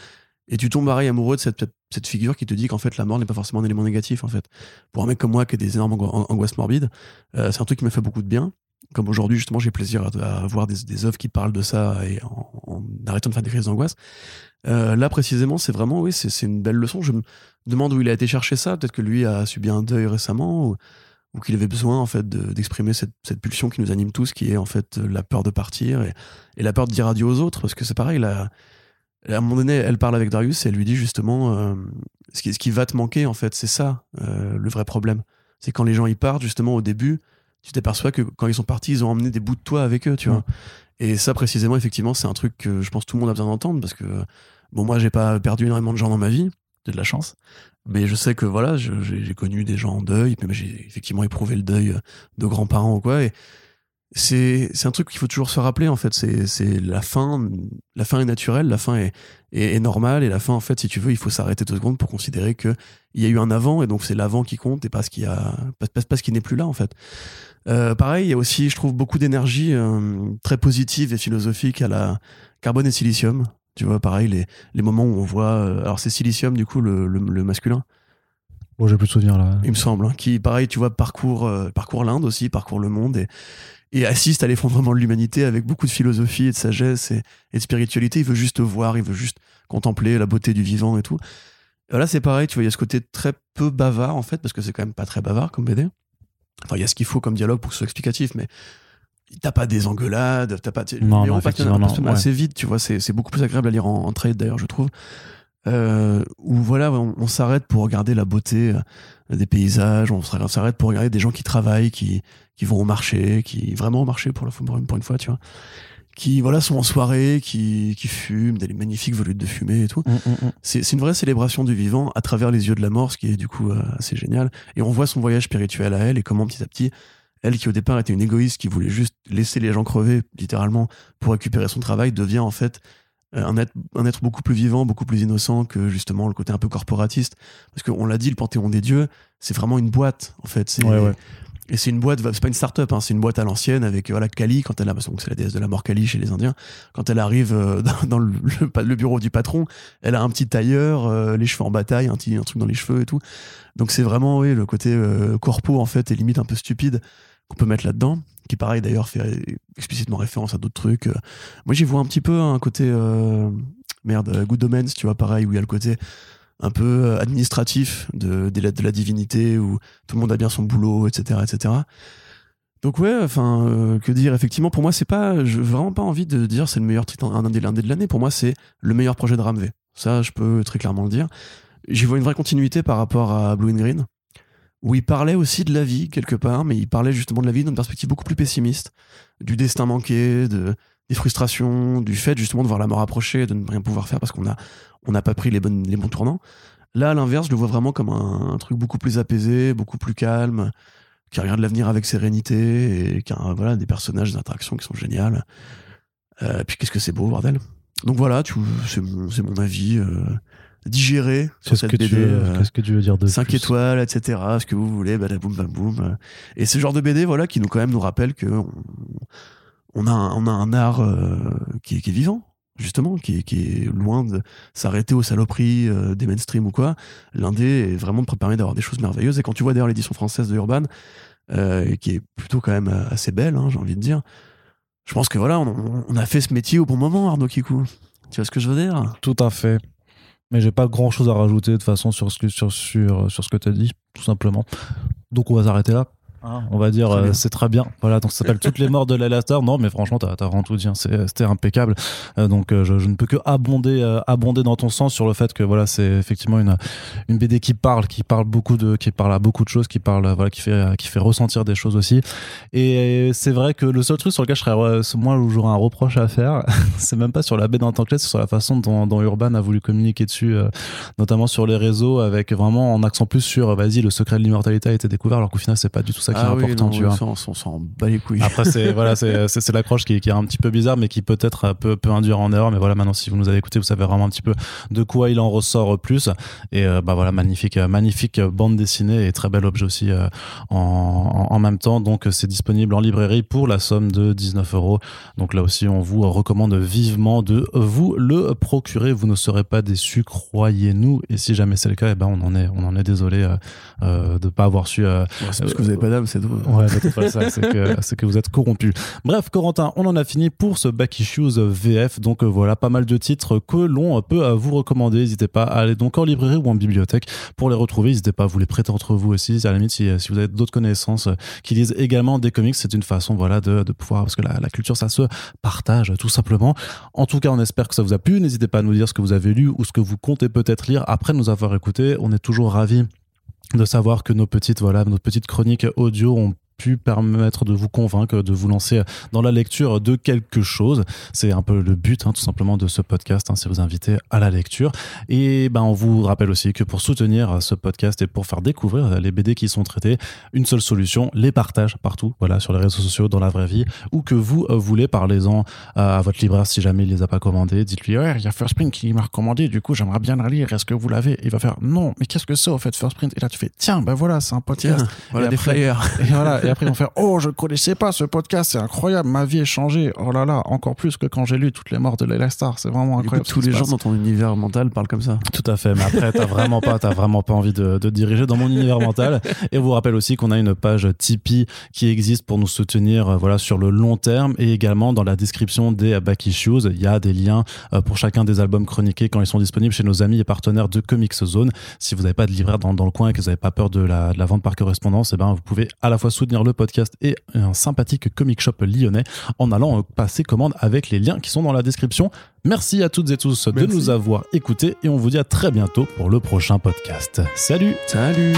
Et tu tombes pareil amoureux de cette, cette figure qui te dit qu'en fait la mort n'est pas forcément un élément négatif en fait. Pour un mec comme moi qui a des énormes angoisses morbides, euh, c'est un truc qui m'a fait beaucoup de bien. Comme aujourd'hui justement j'ai plaisir à, voir des, des, œuvres qui parlent de ça et en, arrêtant de faire des crises d'angoisse. Euh, là précisément c'est vraiment oui c'est une belle leçon. Je me demande où il a été chercher ça. Peut-être que lui a subi un deuil récemment ou, qu'il avait besoin en fait d'exprimer cette, cette, pulsion qui nous anime tous, qui est en fait la peur de partir et, et la peur de dire adieu aux autres parce que c'est pareil là à un moment donné, elle parle avec Darius et elle lui dit justement euh, ce, qui, ce, qui, va te manquer, en fait, c'est ça euh, le vrai problème. C'est quand les gens y partent, justement, au début, tu t'aperçois que quand ils sont partis, ils ont emmené des bouts de toi avec eux, tu vois. Et ça, précisément, effectivement, c'est un truc que je pense tout le monde a besoin d'entendre parce que, bon, moi, j'ai pas perdu énormément de gens dans ma vie, j'ai de la chance. Mais je sais que, voilà, j'ai connu des gens en deuil, mais j'ai effectivement éprouvé le deuil de grands-parents ou quoi. Et, c'est un truc qu'il faut toujours se rappeler en fait c'est la fin la fin est naturelle la fin est, est, normale et la fin en fait si tu veux il faut s'arrêter deux secondes pour considérer que il y a eu un avant et donc c'est l'avant qui compte et pas ce qui a pas, pas ce qui n'est plus là en fait euh, pareil il y a aussi je trouve beaucoup d'énergie euh, très positive et philosophique à la carbone et silicium tu vois pareil les les moments où on voit euh, alors c'est silicium du coup le, le, masculin Bon, j'ai plus de souvenirs là. Il me semble. Hein, qui, pareil, tu vois, parcourt, euh, parcourt l'Inde aussi, parcourt le monde. Et, et assiste à l'effondrement de l'humanité avec beaucoup de philosophie et de sagesse et, de spiritualité. Il veut juste voir, il veut juste contempler la beauté du vivant et tout. là, c'est pareil, tu vois, il y a ce côté très peu bavard en fait, parce que c'est quand même pas très bavard comme BD. Enfin, il y a ce qu'il faut comme dialogue pour que ce soit explicatif, mais t'as pas des engueulades, t'as pas. Non, non, pas assez vite, tu vois, c'est beaucoup plus agréable à lire en, trade d'ailleurs, je trouve. Euh, où voilà, on, on s'arrête pour regarder la beauté euh, des paysages, on s'arrête pour regarder des gens qui travaillent, qui, qui vont au marché, qui vraiment au marché pour, la, pour une pour une fois, tu vois, qui voilà sont en soirée, qui, qui fument, des magnifiques volutes de fumée et tout. Mm, mm, mm. C'est c'est une vraie célébration du vivant à travers les yeux de la mort, ce qui est du coup euh, assez génial. Et on voit son voyage spirituel à elle et comment petit à petit, elle qui au départ était une égoïste qui voulait juste laisser les gens crever littéralement pour récupérer son travail, devient en fait un être, un être beaucoup plus vivant, beaucoup plus innocent que justement le côté un peu corporatiste. Parce qu'on l'a dit, le Panthéon des dieux, c'est vraiment une boîte en fait. C'est, Ouais, ouais. Et c'est une boîte, c'est pas une start-up, hein, c'est une boîte à l'ancienne avec voilà Kali quand elle a, donc c'est la déesse de la mort Kali chez les Indiens. Quand elle arrive euh, dans, dans le, le- le bureau du patron, elle a un petit tailleur, euh, les cheveux en bataille, un, petit, un truc dans les cheveux et tout. Donc c'est vraiment oui le côté euh, corpo en fait et limite un peu stupide qu'on peut mettre là-dedans, qui pareil d'ailleurs fait explicitement référence à d'autres trucs. Euh, Moi j'y vois un petit peu un côté euh, merde euh, Good Omens, tu vois pareil où il y a le côté un peu administratif de, la, de la divinité où tout le monde a bien son boulot, etc., etc. Donc ouais, enfin, que dire? Effectivement, pour moi, c'est pas, vraiment pas envie de dire c'est le meilleur titre un indé de l'année. Pour moi, c'est le meilleur projet de Ramvé. Ça, je peux très clairement le dire. J'y vois une vraie continuité par rapport à Blue and Green, où il parlait aussi de la vie quelque part, mais il parlait justement de la vie d'une perspective beaucoup plus pessimiste, du destin manqué, de des frustrations, du fait justement de voir la mort approcher, de ne rien pouvoir faire parce qu'on a on n'a pas pris les bonnes les bons tournants. Là, à l'inverse, je le vois vraiment comme un, truc beaucoup plus apaisé, beaucoup plus calme, qui regarde l'avenir avec sérénité et qui a voilà, des personnages, des interactions qui sont géniales. Euh, puis qu'est-ce que c'est beau, bordel. Donc voilà, c'est mon, mon avis euh, digéré sur cette que, tu BD. veux, euh, qu'est-ce que tu veux dire de 5 plus étoiles, etc. Ce que vous voulez, badaboum, bam, boum. Et ce genre de BD, voilà, qui nous quand même nous rappelle que on, on a, un, on a un art euh, qui, est- qui est vivant, justement, qui, est- qui est loin de s'arrêter aux saloperies euh, des mainstream ou quoi. L'indé est vraiment permet d'avoir des choses merveilleuses. Et quand tu vois d'ailleurs l'édition française de Urban, qui est plutôt quand même assez belle, hein, j'ai envie de dire. Je pense que voilà, on, on a fait ce métier au bon moment, Arnaud Kikou. Tu vois ce que je veux dire? Tout à fait. Mais j'ai pas grand chose à rajouter de façon sur ce que, sur, sur, sur ce que tu as dit, tout simplement. Donc on va s'arrêter là. Hein, on va dire, euh, c'est très bien. Voilà, donc ça s'appelle Toutes les morts de l'Alastair. Non, mais franchement, t'as as vraiment tout dit. hein. C'était impeccable. Euh, donc euh, je, je ne peux que abonder, abonder dans ton sens sur le fait que voilà, c'est effectivement une, une BD qui parle, qui parle beaucoup de, qui parle à beaucoup de choses, qui parle, voilà, qui fait, qui fait ressentir des choses aussi. Et c'est vrai que le seul truc sur lequel je serais, moi, où j'aurais un reproche à faire, c'est même pas sur la BD en tant que telle, c'est sur la façon dont, dont Urban a voulu communiquer dessus, notamment sur les réseaux, avec vraiment en accent plus sur, vas-y, le secret de l'immortalité a été découvert, alors qu'au final, c'est pas du tout ça qui est Ah oui, important, non, tu vois. ça, on s'en- on s'en bat les couilles. Après, c'est voilà, c'est l'accroche qui, qui est un petit peu bizarre, mais qui peut-être euh, peut, peut induire en erreur. Mais voilà, maintenant, si vous nous avez écouté, vous savez vraiment un petit peu de quoi il en ressort plus. Et euh, bah voilà, magnifique, euh, magnifique bande dessinée et très bel objet aussi euh, en, en, même temps. Donc, c'est disponible en librairie pour la somme de 19 euros. Donc là aussi, on vous recommande vivement de vous le procurer. Vous ne serez pas déçus, croyez-nous. Et si jamais c'est le cas, eh ben on en est, on en est désolé euh, de pas avoir su. Ouais, parce que vous avez pas d'âme, c'est tout. Ouais, peut-être pas ça, c'est que, vous êtes corrompu. Bref, Corentin, on en a fini pour ce Back Issues VF. Donc euh, voilà, pas mal de titres que l'on peut euh, vous recommander. N'hésitez pas à aller donc en librairie ou en bibliothèque pour les retrouver. N'hésitez pas à vous les prêter entre vous aussi. À la limite, si, si vous avez d'autres connaissances euh, qui lisent également des comics, c'est une façon voilà, de, de pouvoir, parce que la, la culture, ça se partage tout simplement. En tout cas, on espère que ça vous a plu. N'hésitez pas à nous dire ce que vous avez lu ou ce que vous comptez peut-être lire après nous avoir écouté. On est toujours ravis de savoir que nos petites voilà nos petites chroniques audio ont pu permettre de vous convaincre, de vous lancer dans la lecture de quelque chose. C'est un peu le but, hein, tout simplement, de ce podcast, hein, c'est vous inviter à la lecture. Et ben, on vous rappelle aussi que pour soutenir ce podcast et pour faire découvrir les BD qui sont traités, une seule solution, les partages partout, voilà, sur les réseaux sociaux, dans la vraie vie, ou que vous euh, voulez, parlez-en à votre libraire si jamais il les a pas commandés. Dites-lui, ouais, il y a First Print qui m'a recommandé, du coup, j'aimerais bien le lire. Est-ce que vous l'avez? Il va faire, non, mais qu'est-ce que c'est au fait First Print? Et là, tu fais, tiens, ben voilà, c'est un podcast. Tiens, voilà Et des après- flyers. Et voilà, et après on fait Oh, je connaissais pas ce podcast, c'est incroyable, ma vie est changée. Oh là là, encore plus que quand j'ai lu toutes les morts de Layla Star, c'est vraiment Du coup, incroyable. tous les gens passe. dans ton univers mental parlent comme ça. Tout à fait, mais après t'as vraiment pas, t'as vraiment pas envie de, de diriger dans mon univers mental. Et on vous rappelle aussi qu'on a une page Tipeee qui existe pour nous soutenir, euh, voilà, sur le long terme et également dans la description des Back Issues, il y a des liens euh, pour chacun des albums chroniqués quand ils sont disponibles chez nos amis et partenaires de Comics Zone. Si vous n'avez pas de libraire dans, dans le coin et que vous n'avez pas peur de la, de la vente par correspondance, eh ben vous pouvez à la fois soutenir soutenir le podcast et un sympathique comic shop lyonnais en allant passer commande avec les liens qui sont dans la description. Merci à toutes et tous de nous avoir écoutés et on vous dit à très bientôt pour le prochain podcast. Salut Salut